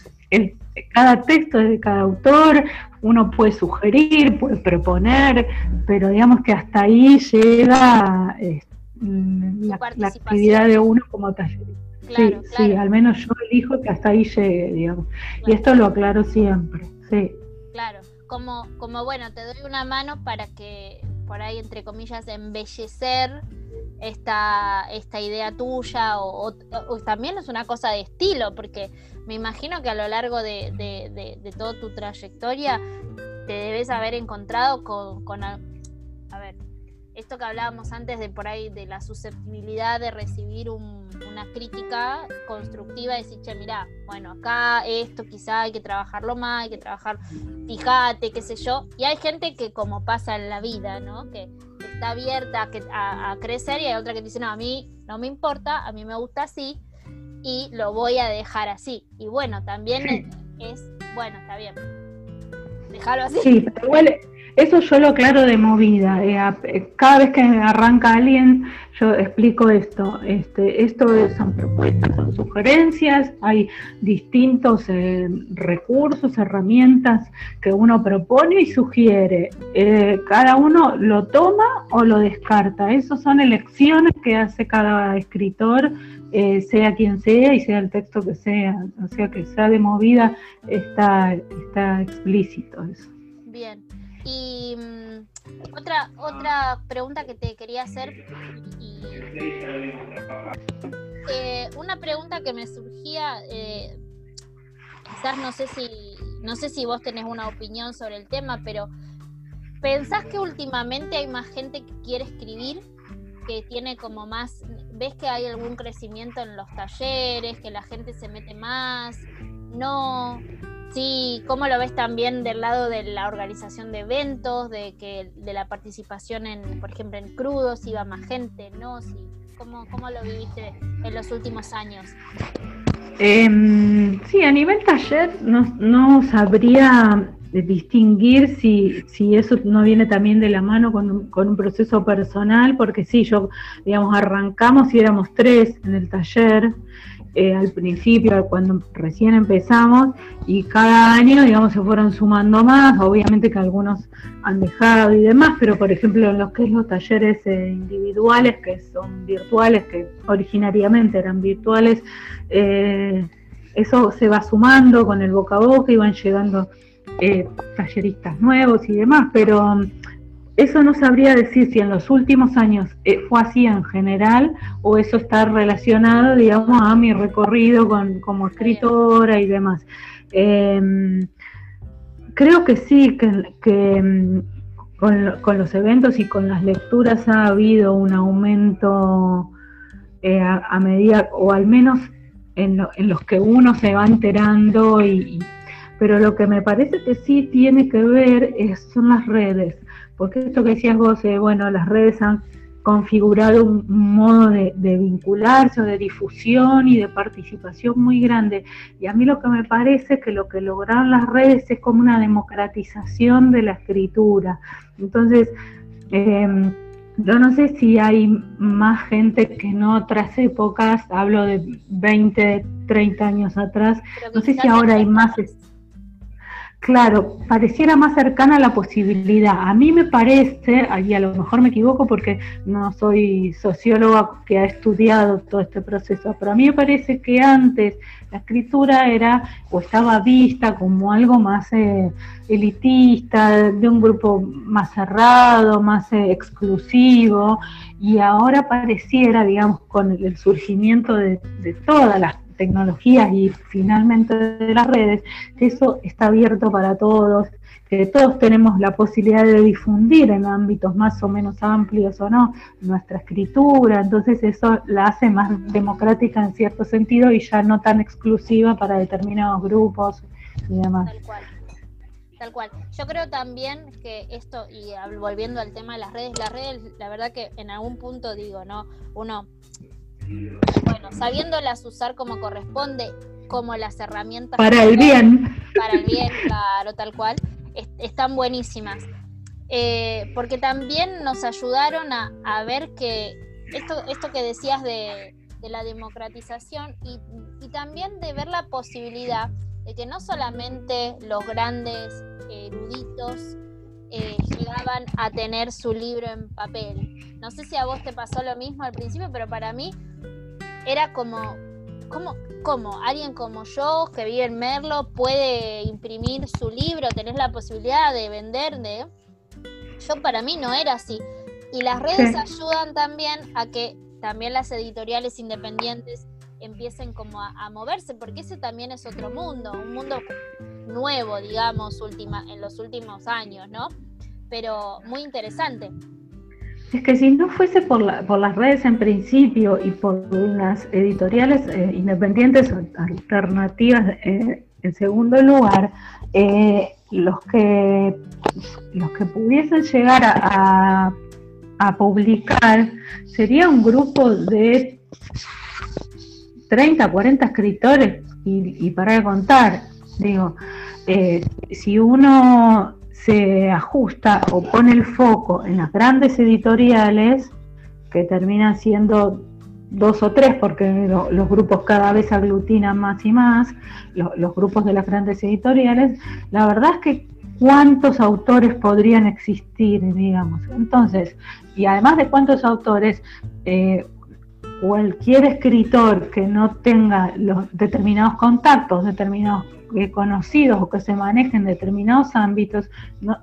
cada texto es de cada autor, uno puede sugerir, puede proponer, pero digamos que hasta ahí llega eh, la, actividad de uno como tallerista. sí, sí, al menos yo elijo que hasta ahí llegue, digamos. Y esto lo aclaro siempre, sí. Claro, como, como bueno, te doy una mano para que por ahí, entre comillas, embellecer esta, esta idea tuya o, también es una cosa de estilo, porque me imagino que a lo largo de, de, toda tu trayectoria te debes haber encontrado con, a ver, esto que hablábamos antes de por ahí, de la susceptibilidad de recibir una crítica constructiva, decir, che, mira, bueno, acá esto quizá hay que trabajarlo más, hay que trabajar, fíjate, qué sé yo. Y hay gente que como pasa en la vida, ¿no? Que está abierta a, crecer y hay otra que dice, no, a mí no me importa, a mí me gusta así y lo voy a dejar así. Y bueno, también es, bueno, está bien, déjalo así. Sí, pero igual eso yo lo aclaro de movida. Eh, eh, cada vez que arranca alguien, yo explico esto. Este, esto son propuestas, son sugerencias, hay distintos eh, recursos, herramientas que uno propone y sugiere. cada uno lo toma o lo descarta. Esas son elecciones que hace cada escritor, sea quien sea y sea el texto que sea. O sea, que sea de movida, está, está explícito eso. Bien. Y mm, otra, otra pregunta que te quería hacer, eh, una pregunta que me surgía, eh, quizás no sé si, no sé si vos tenés una opinión sobre el tema, pero ¿pensás que últimamente hay más gente que quiere escribir? que tiene como más, ves que hay algún crecimiento en los talleres, que la gente se mete más, no, Sí, ¿cómo lo ves también del lado de la organización de eventos, de que de la participación en, por ejemplo, en crudos iba más gente, ¿no? Sí. ¿Cómo, ¿Cómo lo viviste en los últimos años? Em, sí, a nivel taller no, no sabría distinguir si, si eso no viene también de la mano con un, con un proceso personal, porque sí, yo, digamos, arrancamos y éramos tres en el taller, eh, al principio, cuando recién empezamos, y cada año, digamos, se fueron sumando más, obviamente que algunos han dejado y demás, pero por ejemplo en los que es los talleres eh, individuales, que son virtuales, que originariamente eran virtuales, eh, eso se va sumando con el boca a boca y van llegando talleristas nuevos y demás, pero eso no sabría decir si en los últimos años eh, fue así en general o eso está relacionado, digamos, a mi recorrido con, como escritora y demás. Em, creo que sí, que, em, con, los eventos y con las lecturas ha habido un aumento eh, a, medida, o al menos en, los que uno se va enterando, y, pero lo que me parece que sí tiene que ver es, son las redes porque esto que decías vos, bueno, las redes han configurado un, modo de, vincularse o de difusión y de participación muy grande. Y a mí lo que me parece es que lo que lograron las redes es como una democratización de la escritura. Entonces, em, yo no sé si hay más gente que en otras épocas, hablo de 20, 30 años atrás, no sé si ahora hay más... Claro, pareciera más cercana la posibilidad. A mí me parece, y a lo mejor me equivoco porque no soy socióloga que ha estudiado todo este proceso, pero a mí me parece que antes la escritura era o estaba vista como algo más eh, elitista, de un grupo más cerrado, más eh, exclusivo, y ahora pareciera, digamos, con el surgimiento de todas las tecnologías y finalmente de las redes, que eso está abierto para todos, que todos tenemos la posibilidad de difundir en ámbitos más o menos amplios o no nuestra escritura, entonces eso la hace más democrática en cierto sentido y ya no tan exclusiva para determinados grupos y demás. Tal cual. Tal cual. Yo creo también que esto, y volviendo al tema de las redes, las redes, la verdad que en algún punto digo, ¿no? Uno bueno, sabiéndolas usar como corresponde, como las herramientas. Para el bien. Para el bien, claro, tal cual. están buenísimas. Eh, porque también nos ayudaron a, ver que esto, esto que decías de, la democratización y, también de ver la posibilidad de que no solamente los grandes eruditos eh, llegaban a tener su libro en papel. No sé si a vos te pasó lo mismo al principio, pero para mí era como, ¿cómo, cómo alguien como yo que vive en Merlo puede imprimir su libro, tener la posibilidad de vender? De... Yo para mí no era así. Y las redes ayudan también a que también las editoriales independientes empiecen como a, moverse, porque ese también es otro mundo, un mundo nuevo, digamos, última, en los últimos años, ¿no? Pero muy interesante. Es que si no fuese por, las redes en principio y por las editoriales eh, independientes alternativas eh, en segundo lugar, eh, los que los que pudiesen llegar a, publicar sería un grupo de 30, 40 escritores y, y para contar, digo, si uno se ajusta o pone el foco en las grandes editoriales, que terminan siendo dos o tres, porque los grupos cada vez aglutinan más y más, los grupos de las grandes editoriales, la verdad es que cuántos autores podrían existir, digamos. Entonces, y además de cuántos autores, eh, cualquier escritor que no tenga los determinados contactos, determinados conocidos o que se manejen en determinados ámbitos,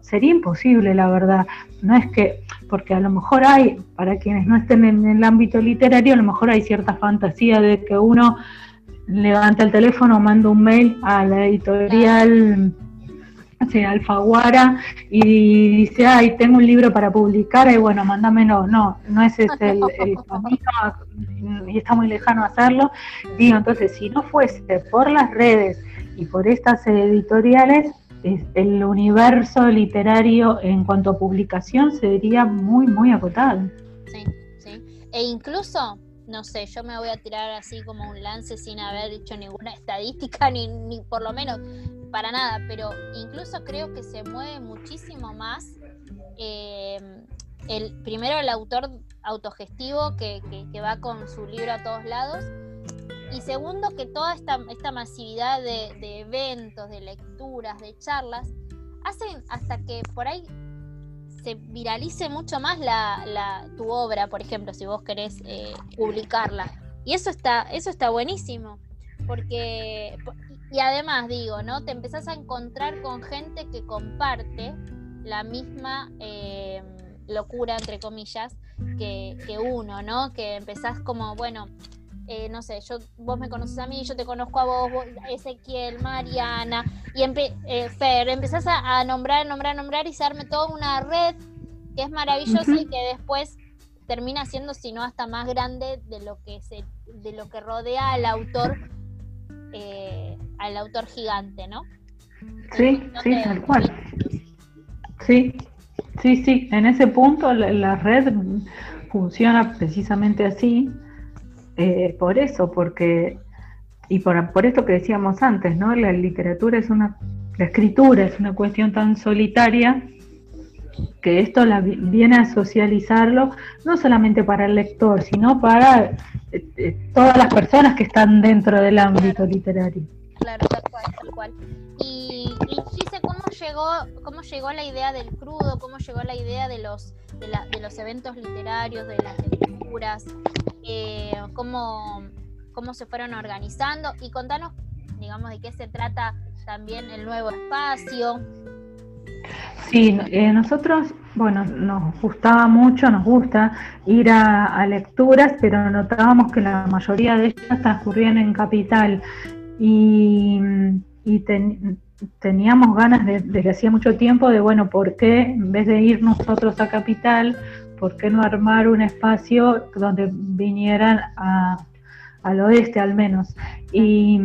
sería imposible, la verdad. No es que, porque a lo mejor hay, para quienes no estén en el ámbito literario, a lo mejor hay cierta fantasía de que uno levanta el teléfono, manda un mail a la editorial Alfaguara y dice, ay, tengo un libro para publicar, y bueno, mándamelo. No, no es ese el, el camino y está muy lejano hacerlo. Digo, entonces, si no fuese por las redes, y por estas editoriales el universo literario en cuanto a publicación sería muy, muy acotado. Sí, sí. E incluso, no sé, yo me voy a tirar así como un lance sin haber hecho ninguna estadística, ni, ni por lo menos para nada, pero incluso creo que se mueve muchísimo más eh, el primero el autor autogestivo que, que va con su libro a todos lados y segundo, que toda esta, esta masividad de, eventos, de lecturas, de charlas, hacen hasta que por ahí se viralice mucho más la, tu obra, por ejemplo, si vos querés eh, publicarla. Y eso está, eso está buenísimo, porque, y además digo, ¿no? Te empezás a encontrar con gente que comparte la misma eh, locura, entre comillas, que, que uno, ¿no? Que empezás como, bueno, eh, no sé, yo, vos me conoces a mí, yo te conozco a vos, Ezequiel, Mariana, y eh, Fer, empezás a, nombrar, nombrar, nombrar y se arme toda una red que es maravillosa y que después termina siendo, si no hasta más grande de lo que se, de lo que rodea al autor, eh, al autor gigante, ¿no? Sí, sí, tal cual. Sí, Sí, sí, en ese punto la, red funciona precisamente así, eh, por eso, porque, y por, por esto que decíamos antes, ¿no? La literatura es una, la escritura es una cuestión tan solitaria que esto la, viene a socializarlo no solamente para el lector, sino para eh, todas las personas que están dentro del ámbito literario. Claro, tal cual, tal cual. Y, y ¿cómo llegó, ¿cómo llegó la idea del crudo? ¿Cómo llegó la idea de los, de, la, de los eventos literarios, de las lecturas? Eh, ¿cómo, ¿Cómo se fueron organizando? Y contanos, digamos, de qué se trata también el nuevo espacio. Sí, eh, nosotros, bueno, nos gustaba mucho, nos gusta ir a, lecturas, pero notábamos que la mayoría de ellas transcurrían en capital. Y, teníamos ganas de, desde hacía mucho tiempo de, bueno, ¿por qué en vez de ir nosotros a capital, por qué no armar un espacio donde vinieran a al oeste al menos. Y,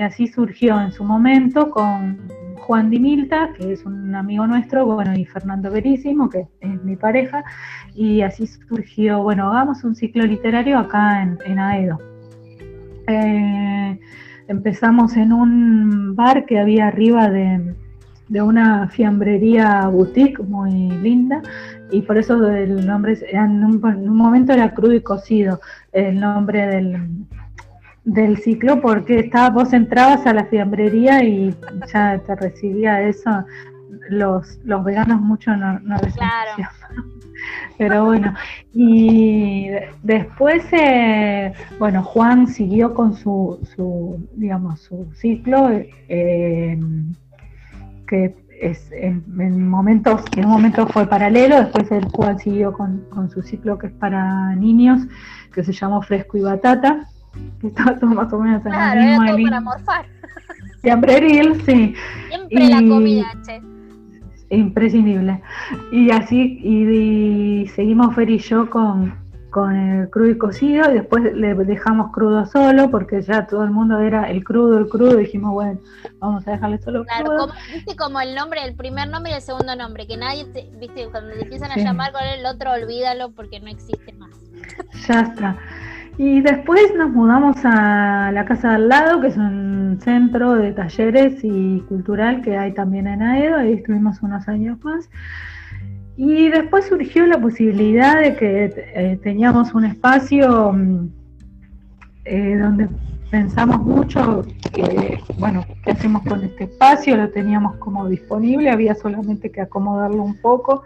así surgió en su momento con Juan Di Milta, que es un amigo nuestro, bueno, y Fernando Verísimo, que es mi pareja, y así surgió, bueno, hagamos un ciclo literario acá en, Aedo. Eh, empezamos en un bar que había arriba de, de una fiambrería boutique muy linda y por eso el nombre en un, momento era crudo y cocido el nombre del, del ciclo porque estaba, vos entrabas a la fiambrería y ya te recibía eso los, los veganos mucho no, no claro. pero bueno y después eh, bueno Juan siguió con su, su digamos su ciclo eh, que es en, momentos, en un momento fue paralelo, después el cual siguió con, su ciclo que es para niños, que se llamó Fresco y Batata, que estaba todo más o menos en la misma era todo para morfar. Siempre sí. Siempre la comida, che. Imprescindible. Y así, y seguimos Fer y yo con, con el crudo y cocido y después le dejamos crudo solo porque ya todo el mundo era el crudo, el crudo, y dijimos, bueno, vamos a dejarle solo claro, crudo. Como, viste como el nombre, el primer nombre y el segundo nombre, que nadie, te, viste, cuando te empiezan a llamar con el otro, olvídalo porque no existe más. Ya está. Y después nos mudamos a la casa de al lado, que es un centro de talleres y cultural que hay también en Aedo, ahí estuvimos unos años más. Y después surgió la posibilidad de que eh, teníamos un espacio mm, eh, donde pensamos mucho que, bueno, ¿qué hacemos con este espacio? Lo teníamos como disponible, había solamente que acomodarlo un poco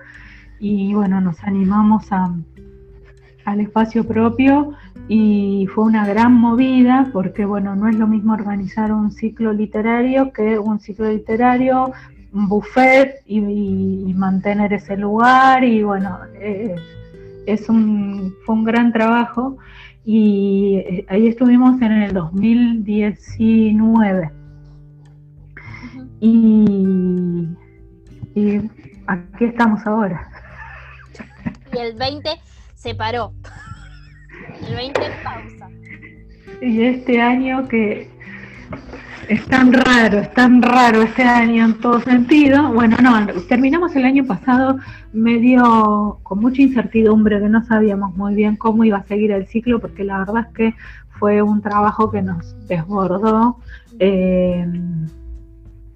y bueno, nos animamos al espacio propio y fue una gran movida porque bueno, no es lo mismo organizar un ciclo literario que un ciclo literario un buffet y, mantener ese lugar y bueno, eh, es un, fue un gran trabajo y eh, ahí estuvimos en el 2019. y, y aquí estamos ahora. Y el 20 se paró. El 20 pausa. Y este año que es tan raro, es tan raro este año en todo sentido. Bueno, no, terminamos el año pasado medio con mucha incertidumbre, que no sabíamos muy bien cómo iba a seguir el ciclo, porque la verdad es que fue un trabajo que nos desbordó, eh,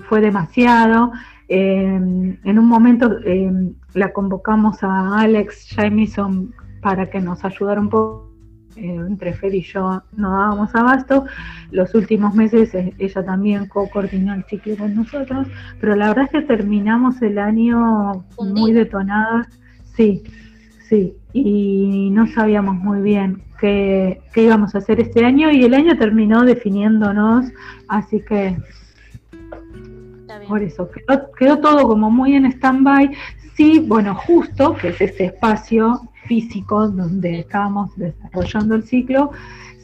fue demasiado. Eh, en un momento eh, la convocamos a Alex Jamison para que nos ayudara un poco entre Fer y yo no dábamos abasto. Los últimos meses eh, ella también co-coordinó el ciclo con nosotros, pero la verdad es que terminamos el año muy detonados. Sí, sí, y no sabíamos muy bien qué, íbamos a hacer este año y el año terminó definiéndonos, así que por eso quedó, quedó todo como muy en stand-by. Sí, bueno, justo, que es ese espacio físico donde estábamos desarrollando el ciclo,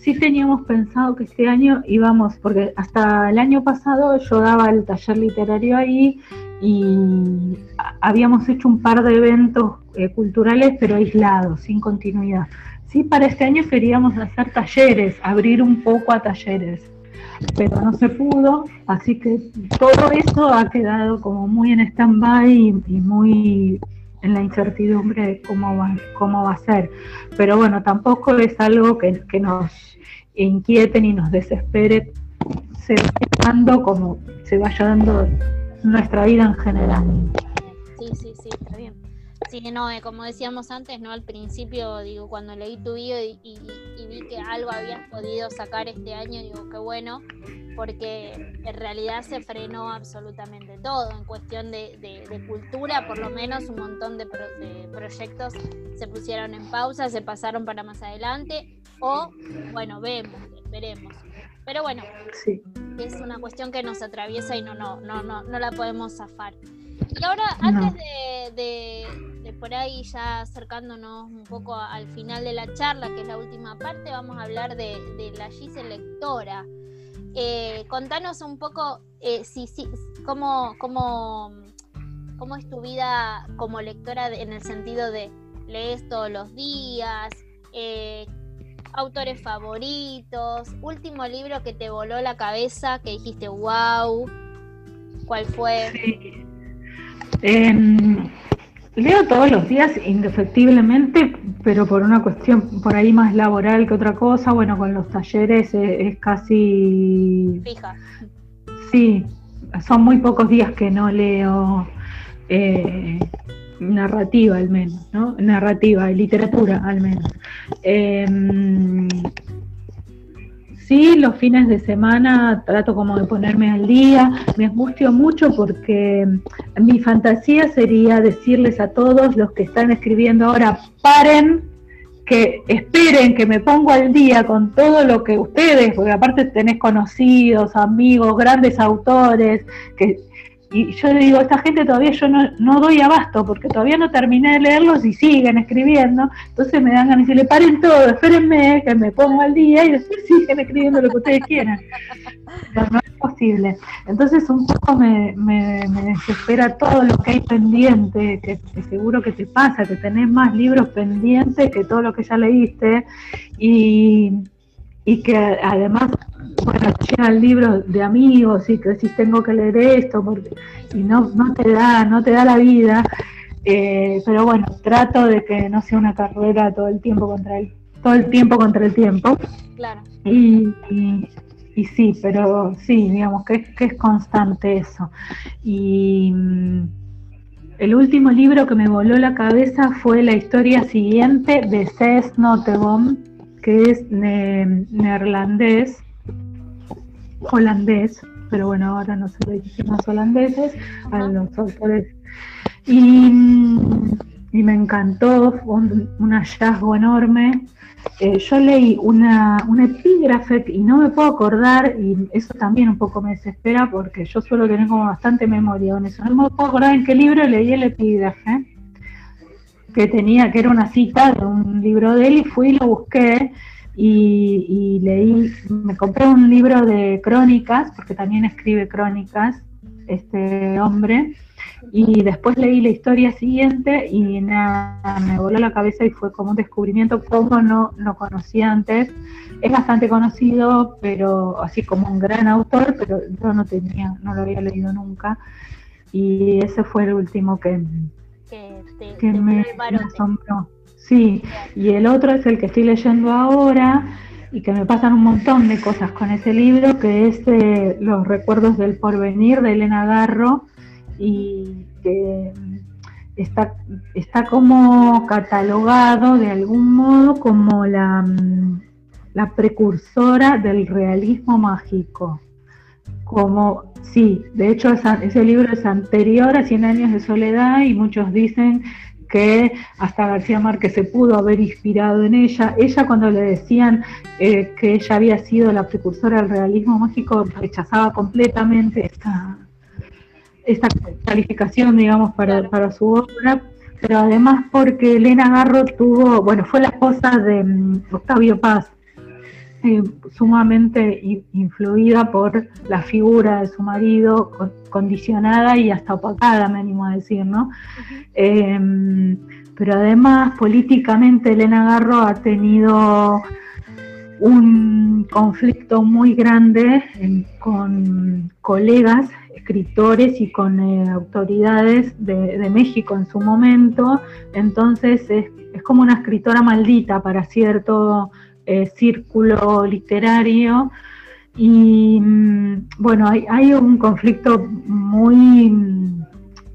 sí teníamos pensado que este año íbamos, porque hasta el año pasado yo daba el taller literario ahí y habíamos hecho un par de eventos eh, culturales pero aislados, sin continuidad. Sí, para este año queríamos hacer talleres, abrir un poco a talleres, pero no se pudo, así que todo eso ha quedado como muy en stand-by y muy en la incertidumbre de cómo va, cómo va a ser. Pero bueno, tampoco es algo que, que nos inquiete ni nos desespere, se va dando como se vaya dando nuestra vida en general. Sí, no, eh, como decíamos antes, ¿no? Al principio, digo, cuando leí tu video y, vi que algo habías podido sacar este año, digo, qué bueno, porque en realidad se frenó absolutamente todo. En cuestión de, cultura, por lo menos un montón de, proyectos se pusieron en pausa, se pasaron para más adelante, o, bueno, vemos, esperemos. Pero bueno, es una cuestión que nos atraviesa y no, no, no, no, no la podemos zafar. Y ahora, antes de, por ahí ya acercándonos un poco al final de la charla, que es la última parte, vamos a hablar de, la Gise lectora. Eh, contanos un poco eh, si, si, cómo, cómo, cómo es tu vida como lectora en el sentido de lees todos los días, eh, autores favoritos, último libro que te voló la cabeza, que dijiste wow, ¿cuál fue? Sí. Em, leo todos los días, indefectiblemente, pero por una cuestión por ahí más laboral que otra cosa. Bueno, con los talleres es, casi. Fija. Sí, son muy pocos días que no leo eh, narrativa, al menos, ¿no? Narrativa, literatura, al menos. Em, Sí, los fines de semana trato como de ponerme al día, me angustio mucho porque mi fantasía sería decirles a todos los que están escribiendo ahora, paren, que esperen que me pongo al día con todo lo que ustedes, porque aparte tenés conocidos, amigos, grandes autores, que y yo le digo, esta gente todavía yo no, doy abasto porque todavía no terminé de leerlos y siguen escribiendo. Entonces me dan ganas de decirle, paren todo, espérenme, que me pongo al día y después siguen escribiendo lo que ustedes quieran. Pero no es posible. Entonces un poco me, me, desespera todo lo que hay pendiente, que, que, seguro que te pasa, que tenés más libros pendientes que todo lo que ya leíste. Y y que además, bueno, llegan libros de amigos y que decís tengo que leer esto porque, y no, no te da, no te da la vida, eh, pero bueno, trato de que no sea una carrera todo el tiempo contra el, todo el tiempo contra el tiempo. Claro. Y, y, sí, pero sí, digamos que, que es constante eso. Y mm, el último libro que me voló la cabeza fue la historia siguiente de C.S. Noteboom, que es neerlandés, holandés, pero bueno, ahora no se le dice más holandeses a los autores. Y, me encantó, un, un hallazgo enorme. Eh, yo leí una, un epígrafe y no me puedo acordar, y eso también un poco me desespera porque yo suelo tener como bastante memoria con eso. No me puedo acordar en qué libro leí el epígrafe que tenía, que era una cita de un libro de él, y fui y lo busqué y, leí, me compré un libro de crónicas, porque también escribe crónicas este hombre, y después leí la historia siguiente y nada, me voló la cabeza y fue como un descubrimiento, como no lo conocía antes. Es bastante conocido, pero así como un gran autor, pero yo no tenía, no lo había leído nunca. Y ese fue el último que, que, me, asombró. Sí, y el otro es el que estoy leyendo ahora y que me pasan un montón de cosas con ese libro, que es eh, Los recuerdos del porvenir de Elena Garro y que está, está como catalogado de algún modo como la, la precursora del realismo mágico como, sí, de hecho ese libro es anterior a Cien años de soledad y muchos dicen que hasta García Márquez se pudo haber inspirado en ella. Ella cuando le decían eh, que ella había sido la precursora del realismo mágico, rechazaba completamente esta, esta calificación, digamos, para, para su obra, pero además porque Elena Garro tuvo, bueno, fue la esposa de mm, Octavio Paz, eh, sumamente influida por la figura de su marido, condicionada y hasta opacada, me animo a decir, ¿no? Em, pero además, políticamente, Elena Garro ha tenido un conflicto muy grande con colegas escritores y con eh, autoridades de, México en su momento, entonces es, como una escritora maldita para cierto eh, círculo literario. Y mm, bueno, hay, un conflicto muy mm,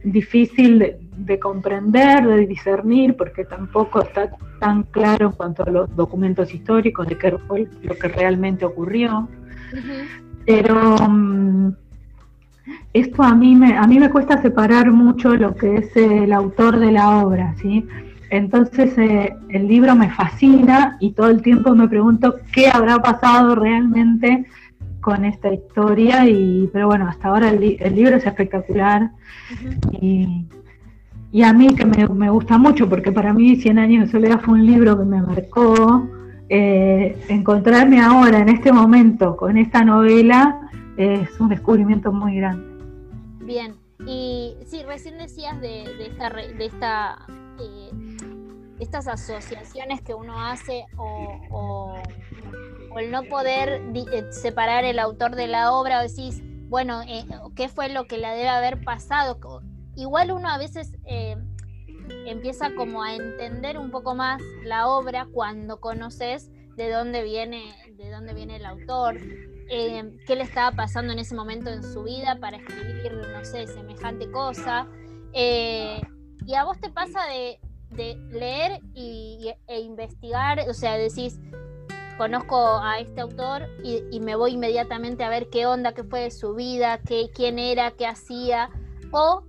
difícil de, de comprender, de discernir, porque tampoco está tan claro en cuanto a los documentos históricos de qué fue lo que realmente ocurrió. Pero mm, esto a mí me a mí me cuesta separar mucho lo que es el autor de la obra, ¿sí? Entonces eh, el libro me fascina y todo el tiempo me pregunto qué habrá pasado realmente con esta historia y pero bueno hasta ahora el, libro es espectacular y y a mí que me, gusta mucho, porque para mí Cien años de soledad fue un libro que me marcó, eh, encontrarme ahora, en este momento, con esta novela, es un descubrimiento muy grande. Bien, y sí, recién decías de, esta, de esta eh, estas asociaciones que uno hace o, el no poder eh, separar el autor de la obra, o decís, bueno, ¿qué fue lo que le debe haber pasado? igual uno a veces eh, empieza como a entender un poco más la obra cuando conoces de dónde viene, de dónde viene el autor, eh, qué le estaba pasando en ese momento en su vida para escribir, no sé, semejante cosa. Eh, y a vos te pasa de, leer y, e investigar, o sea, decís, conozco a este autor y, y, me voy inmediatamente a ver qué onda, qué fue de su vida, qué, quién era, qué hacía, o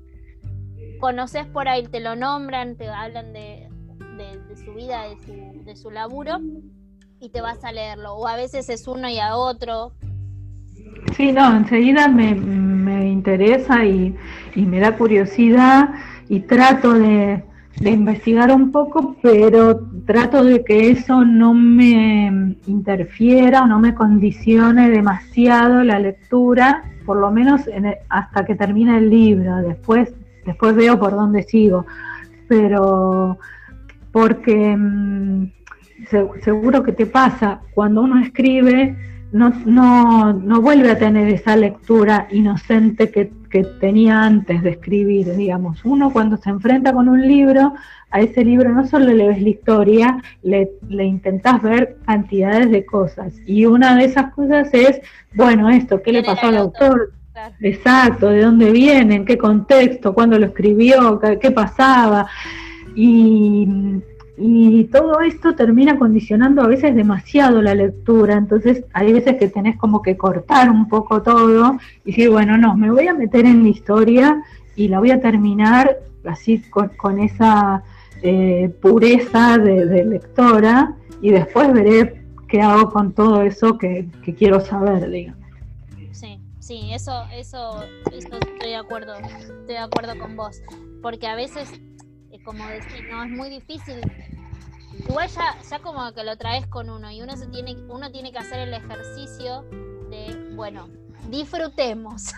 conoces por ahí, te lo nombran, te hablan de, su vida, de su, laburo, y te vas a leerlo. O a veces es uno y a otro. Sí, no, enseguida me, interesa y, me da curiosidad y trato de, de investigar un poco, pero trato de que eso no me interfiera o no me condicione demasiado la lectura, por lo menos hasta que termine el libro. Después después veo por dónde sigo, pero porque mm, seguro que te pasa, cuando uno escribe, no, no, no vuelve a tener esa lectura inocente que, tenía antes de escribir, digamos. Uno cuando se enfrenta con un libro, a ese libro no solo le ves la historia, le, le intentás ver cantidades de cosas. Y una de esas cosas es, bueno, esto, ¿qué le pasó al autor? Exacto, de dónde viene, en qué contexto, cuándo lo escribió, qué, pasaba. Y, todo esto termina condicionando a veces demasiado la lectura, entonces hay veces que tenés como que cortar un poco todo y decir, bueno, no, me voy a meter en la historia y la voy a terminar así con, esa eh, pureza de, lectora y después veré qué hago con todo eso que, que quiero saber, digamos. Sí, eso, eso, eso estoy de acuerdo, estoy de acuerdo con vos. Porque a veces, como decir, no, es muy difícil. Igual ya, ya como que lo traes con uno y uno se tiene, uno tiene que hacer el ejercicio de, bueno, disfrutemos.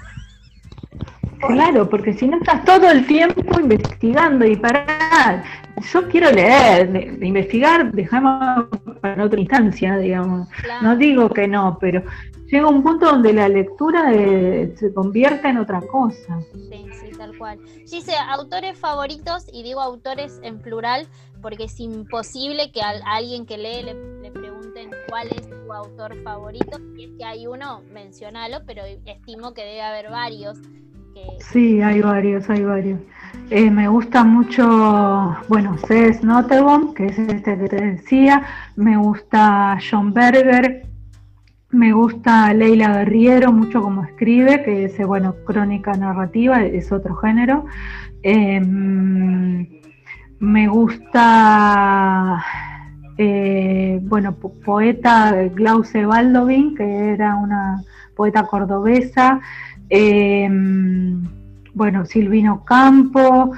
Claro, porque si no estás todo el tiempo investigando y para yo quiero leer, de, investigar, dejamos para otra instancia, digamos. No digo que no, pero llega un punto donde la lectura eh, se convierte en otra cosa. Sí, sí, tal cual. Dice autores favoritos, y digo autores en plural, porque es imposible que a, alguien que lee le, pregunten cuál es tu autor favorito. Si es que hay uno, mencionalo, pero estimo que debe haber varios. Sí, hay varios, hay varios. Eh, me gusta mucho, bueno, C.S. Nottebohm, que es este que te decía. Me gusta John Berger, me gusta Leila Guerriero, mucho como escribe, que es, bueno, crónica narrativa, es otro género. Em, me gusta, eh, bueno, poeta Glauce Baldovin, que era una poeta cordobesa. Em, bueno, Silvino Campo,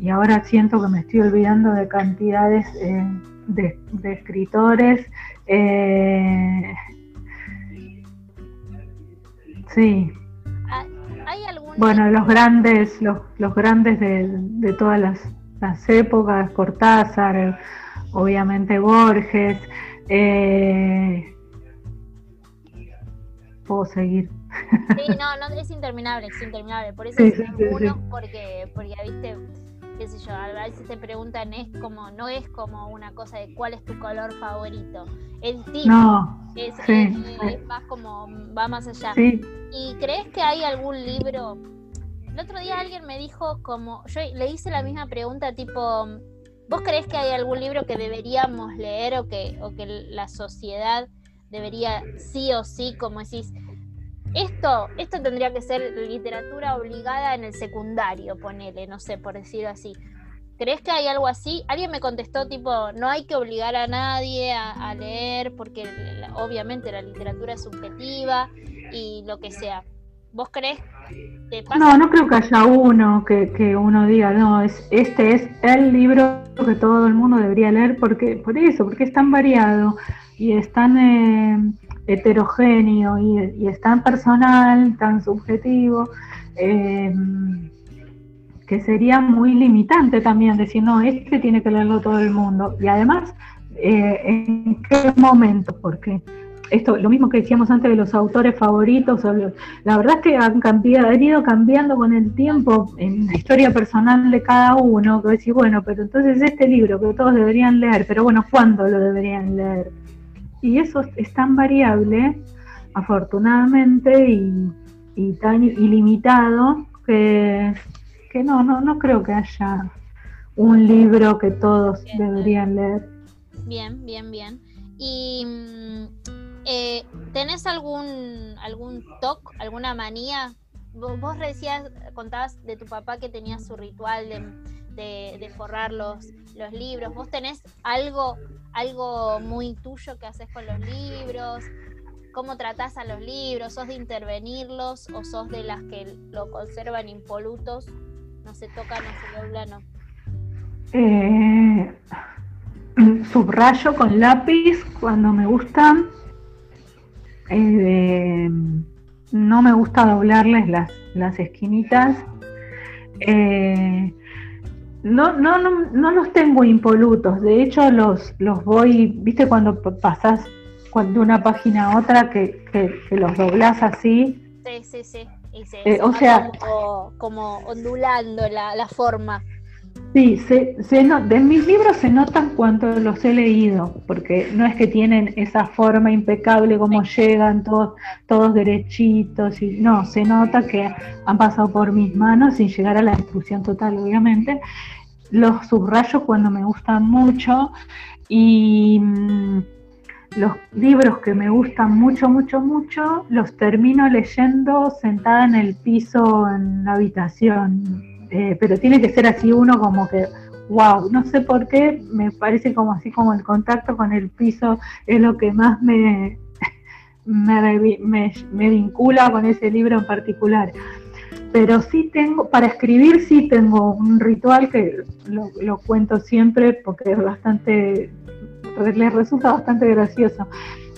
y ahora siento que me estoy olvidando de cantidades eh, de, escritores. Eh, Sí. Bueno, los grandes, los, los grandes de, todas las, épocas, Cortázar, obviamente Borges, eh, puedo seguir. Sí, no, no, es interminable, es interminable. Por eso es uno, porque, porque, viste, qué sé yo, a veces te preguntan, es como, no es como una cosa de cuál es tu color favorito. El tipo es, más como, va más allá. ¿Y crees que hay algún libro? El otro día alguien me dijo como, yo le hice la misma pregunta tipo, ¿vos crees que hay algún libro que deberíamos leer o que, o que la sociedad debería sí o sí, como decís, esto, esto tendría que ser literatura obligada en el secundario, ponele, no sé, por decirlo así. ¿Crees que hay algo así? Alguien me contestó tipo, no hay que obligar a nadie a, leer porque obviamente la literatura es subjetiva y lo que sea. ¿Vos crees? No, no creo que haya uno que, que, uno diga, no, es, este es el libro que todo el mundo debería leer porque por eso, porque es tan variado y es tan... Eh, heterogéneo y, es tan personal, tan subjetivo, eh, que sería muy limitante también decir, no, este tiene que leerlo todo el mundo. Y además, eh, ¿en qué momento? Porque esto, lo mismo que decíamos antes de los autores favoritos, la verdad es que han cambiado, han ido cambiando con el tiempo en la historia personal de cada uno, que decir, bueno, pero entonces este libro que todos deberían leer, pero bueno, ¿cuándo lo deberían leer? Y eso es tan variable, afortunadamente, y, tan ilimitado que, que, no, no, no creo que haya un libro que todos deberían leer. Bien, bien, bien. ¿Y mm, eh, tenés algún, algún toque, alguna manía? Vos, vos decías, contabas de tu papá que tenía su ritual de de, forrar los, los, libros. ¿Vos tenés algo, algo muy tuyo que haces con los libros? ¿Cómo tratás a los libros? ¿Sos de intervenirlos o sos de las que lo conservan impolutos? No se toca, no se dobla, no. Eh, subrayo con lápiz cuando me gustan. Eh, no me gusta doblarles las, las esquinitas. Eh, no, no, no, no los tengo impolutos, de hecho los, los voy, viste cuando pasás de una página a otra que, que, los doblas así. Sí, sí, sí. Y se, eh, o sea, como, ondulando la, la forma. Sí, se, de mis libros se notan cuando los he leído, porque no es que tienen esa forma impecable como llegan todos, todos derechitos, y no, se nota que han pasado por mis manos sin llegar a la destrucción total, obviamente. Los subrayo cuando me gustan mucho y mm, los libros que me gustan mucho, mucho, mucho, los termino leyendo sentada en el piso en la habitación eh, pero tiene que ser así uno como que, wow, no sé por qué, me parece como así como el contacto con el piso es lo que más me, me, vincula con ese libro en particular. Pero sí tengo, para escribir sí tengo un ritual que lo, cuento siempre porque es bastante, les resulta bastante gracioso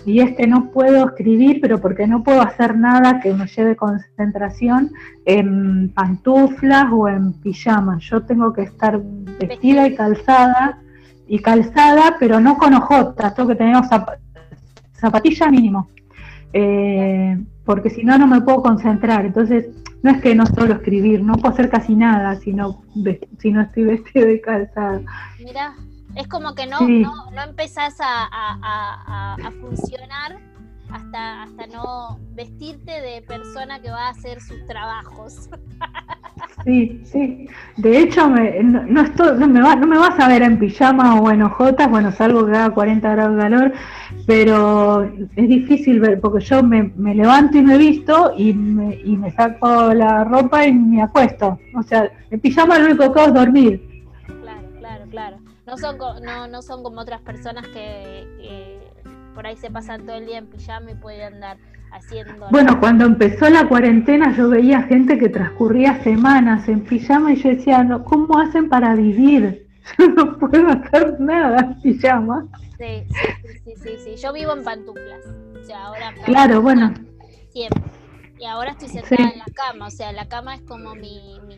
y es que no puedo escribir, pero porque no puedo hacer nada que me lleve concentración en pantuflas o en pijama. Yo tengo que estar vestida y calzada, y calzada, pero no con ojotas, tengo que tener zapatillas mínimo, eh, porque si no, no me puedo concentrar. Entonces, no es que no solo escribir, no puedo hacer casi nada si no, si no estoy vestida y calzada. Mira, es como que no, no, no, empezás a, funcionar hasta, hasta no vestirte de persona que va a hacer sus trabajos. Sí, sí. De hecho, me, no, no, no, me va, no me vas a ver en pijama o en ojotas, bueno, salvo que haga 40 grados de calor, pero es difícil ver, porque yo me, me levanto y me visto y me, y me saco la ropa y me acuesto. O sea, en pijama lo único que hago es dormir. Claro, claro, claro no son, no, no son como otras personas que, por ahí se pasan todo el día en pijama y pueden andar haciendo... Bueno, cuando empezó la cuarentena yo veía gente que transcurría semanas en pijama y yo decía, no, ¿cómo hacen para vivir? Yo no puedo hacer nada en pijama. Sí, sí, sí, sí, Yo vivo en pantuflas. O sea, ahora... Claro, bueno. Siempre. Y ahora estoy sentada en la cama, o sea, la cama es como mi... mi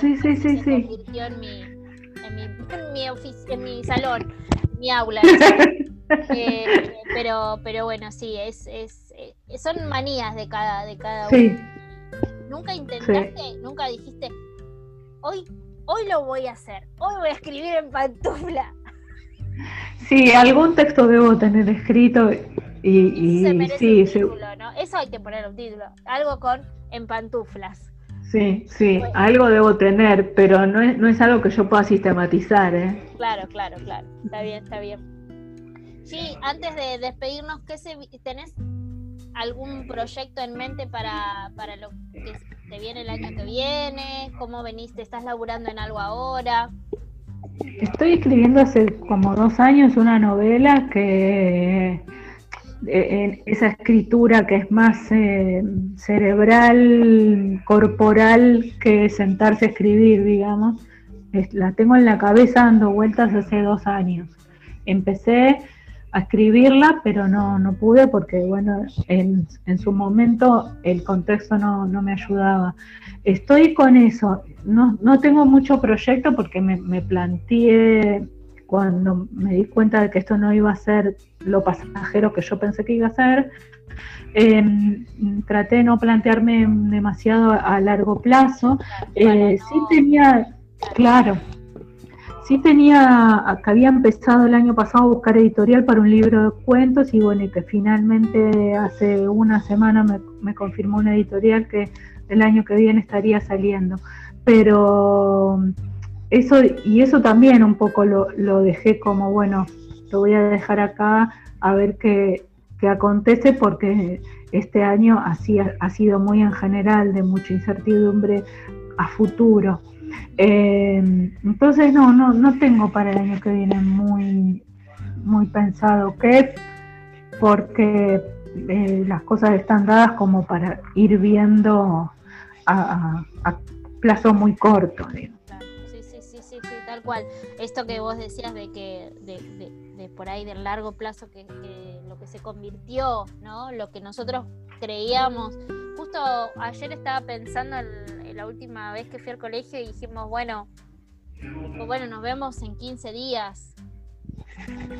sí, sí, sí, sí. En mi, en mi, en mi, en mi salón, mi aula. Eh, pero, pero bueno, sí, es, es, son manías de cada, de cada uno. Nunca intentaste, nunca dijiste, hoy, hoy lo voy a hacer, hoy voy a escribir en pantufla. Sí, algún texto debo tener escrito y, Se merece un título, ¿no? Eso hay que poner un título, algo con en pantuflas. Sí, sí, algo debo tener, pero no es, no es algo que yo pueda sistematizar, ¿eh? Claro, claro, claro. Está bien, está bien. Sí, antes de despedirnos, ¿qué se, ¿tenés algún proyecto en mente para, para lo que te viene el año que viene? ¿Cómo veniste? ¿Estás laburando en algo ahora? Estoy escribiendo hace como dos años una novela que en esa escritura que es más eh, cerebral, corporal que sentarse a escribir, digamos. la tengo en la cabeza dando vueltas hace dos años. Empecé a escribirla, pero no, no pude porque, bueno, en, en su momento el contexto no, no, me ayudaba. Estoy con eso. No, no tengo mucho proyecto porque me, me planteé cuando me di cuenta de que esto no iba a ser lo pasajero que yo pensé que iba a ser, em, traté de no plantearme demasiado a, largo plazo. Eh, sí tenía, claro, sí tenía, que había empezado el año pasado a buscar editorial para un libro de cuentos y bueno, y que finalmente hace una semana me, confirmó una editorial que el año que viene estaría saliendo. Pero eso, y eso también un poco lo, dejé como, bueno, lo voy a dejar acá a ver qué, qué acontece porque este año ha, sido muy en general de mucha incertidumbre a futuro. Eh, entonces no, no, no tengo para el año que viene muy, muy pensado qué, porque eh, las cosas están dadas como para ir viendo a, plazo muy corto. Digo tal cual. Esto que vos decías de que de, por ahí del largo plazo que, lo que se convirtió, ¿no? Lo que nosotros creíamos. Justo ayer estaba pensando en, la última vez que fui al colegio y dijimos, bueno, pues bueno, nos vemos en 15 días,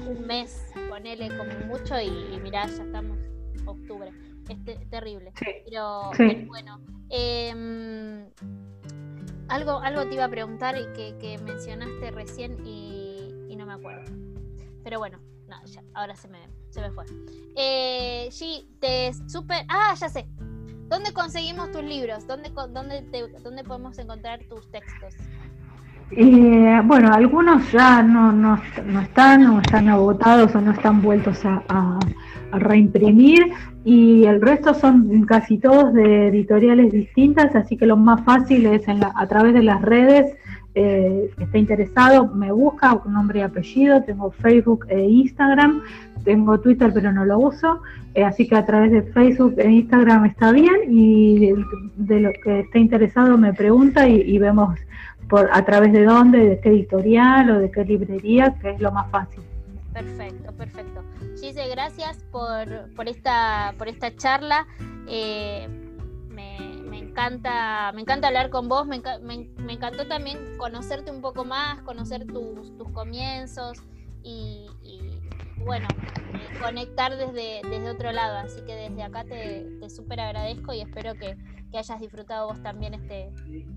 un mes, ponele como mucho y, y mirá, ya estamos octubre. Es terrible. Pero, bueno. Eh, algo, algo te iba a preguntar y que, mencionaste recién y, no me acuerdo. Pero bueno, ya, ahora se me, se me fue. Eh, G, te super. Ah, ya sé. ¿Dónde conseguimos tus libros? ¿Dónde, dónde, dónde podemos encontrar tus textos? Eh, bueno, algunos ya no, no, no, están o están agotados o no están vueltos a, a reimprimir y el resto son casi todos de editoriales distintas, así que lo más fácil es en a través de las redes, eh, esté interesado, me busca con nombre y apellido, tengo Facebook e Instagram, tengo Twitter pero no lo uso, eh, así que a través de Facebook e Instagram está bien y de, lo que esté interesado me pregunta y, vemos por a través de dónde, de qué editorial o de qué librería, que es lo más fácil. Perfecto, perfecto. Gise, gracias por, por, esta, por esta charla. Eh, encanta, me encanta hablar con vos, me, me, encantó también conocerte un poco más, conocer tus, tus comienzos y, bueno, eh, conectar desde, desde otro lado. Así que desde acá te, te súper agradezco y espero que, que hayas disfrutado vos también este,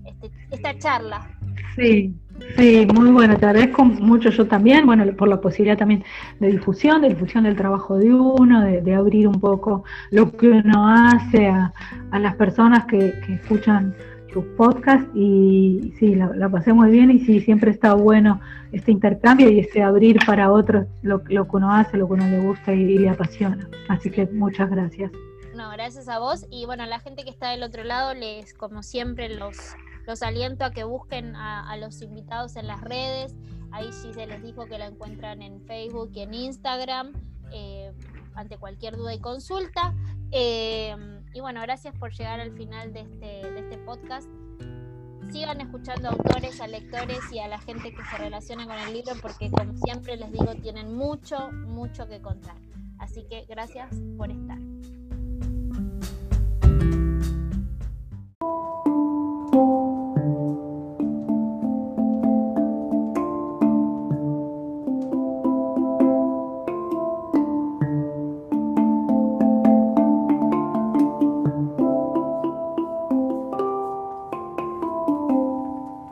este, esta charla. Sí, sí, muy bueno, te agradezco mucho yo también, bueno, por la posibilidad también de difusión, de difusión del trabajo de uno, de, abrir un poco lo que uno hace a, las personas que, escuchan tus podcasts y sí, la, pasé muy bien y sí, siempre está bueno este intercambio y este abrir para otros lo, lo que uno hace, lo que uno le gusta y le apasiona. Así que muchas gracias. No, gracias a vos. Y bueno, a la gente que está del otro lado, les, como siempre, los, los aliento a que busquen a, los invitados en las redes. Ahí sí se les dijo que la encuentran en Facebook y en Instagram, eh, ante cualquier duda y consulta. Eh, y bueno, gracias por llegar al final de este, de este podcast. Sigan escuchando a autores, a lectores y a la gente que se relaciona con el libro porque como siempre les digo, tienen mucho, mucho que contar. Así que gracias por estar.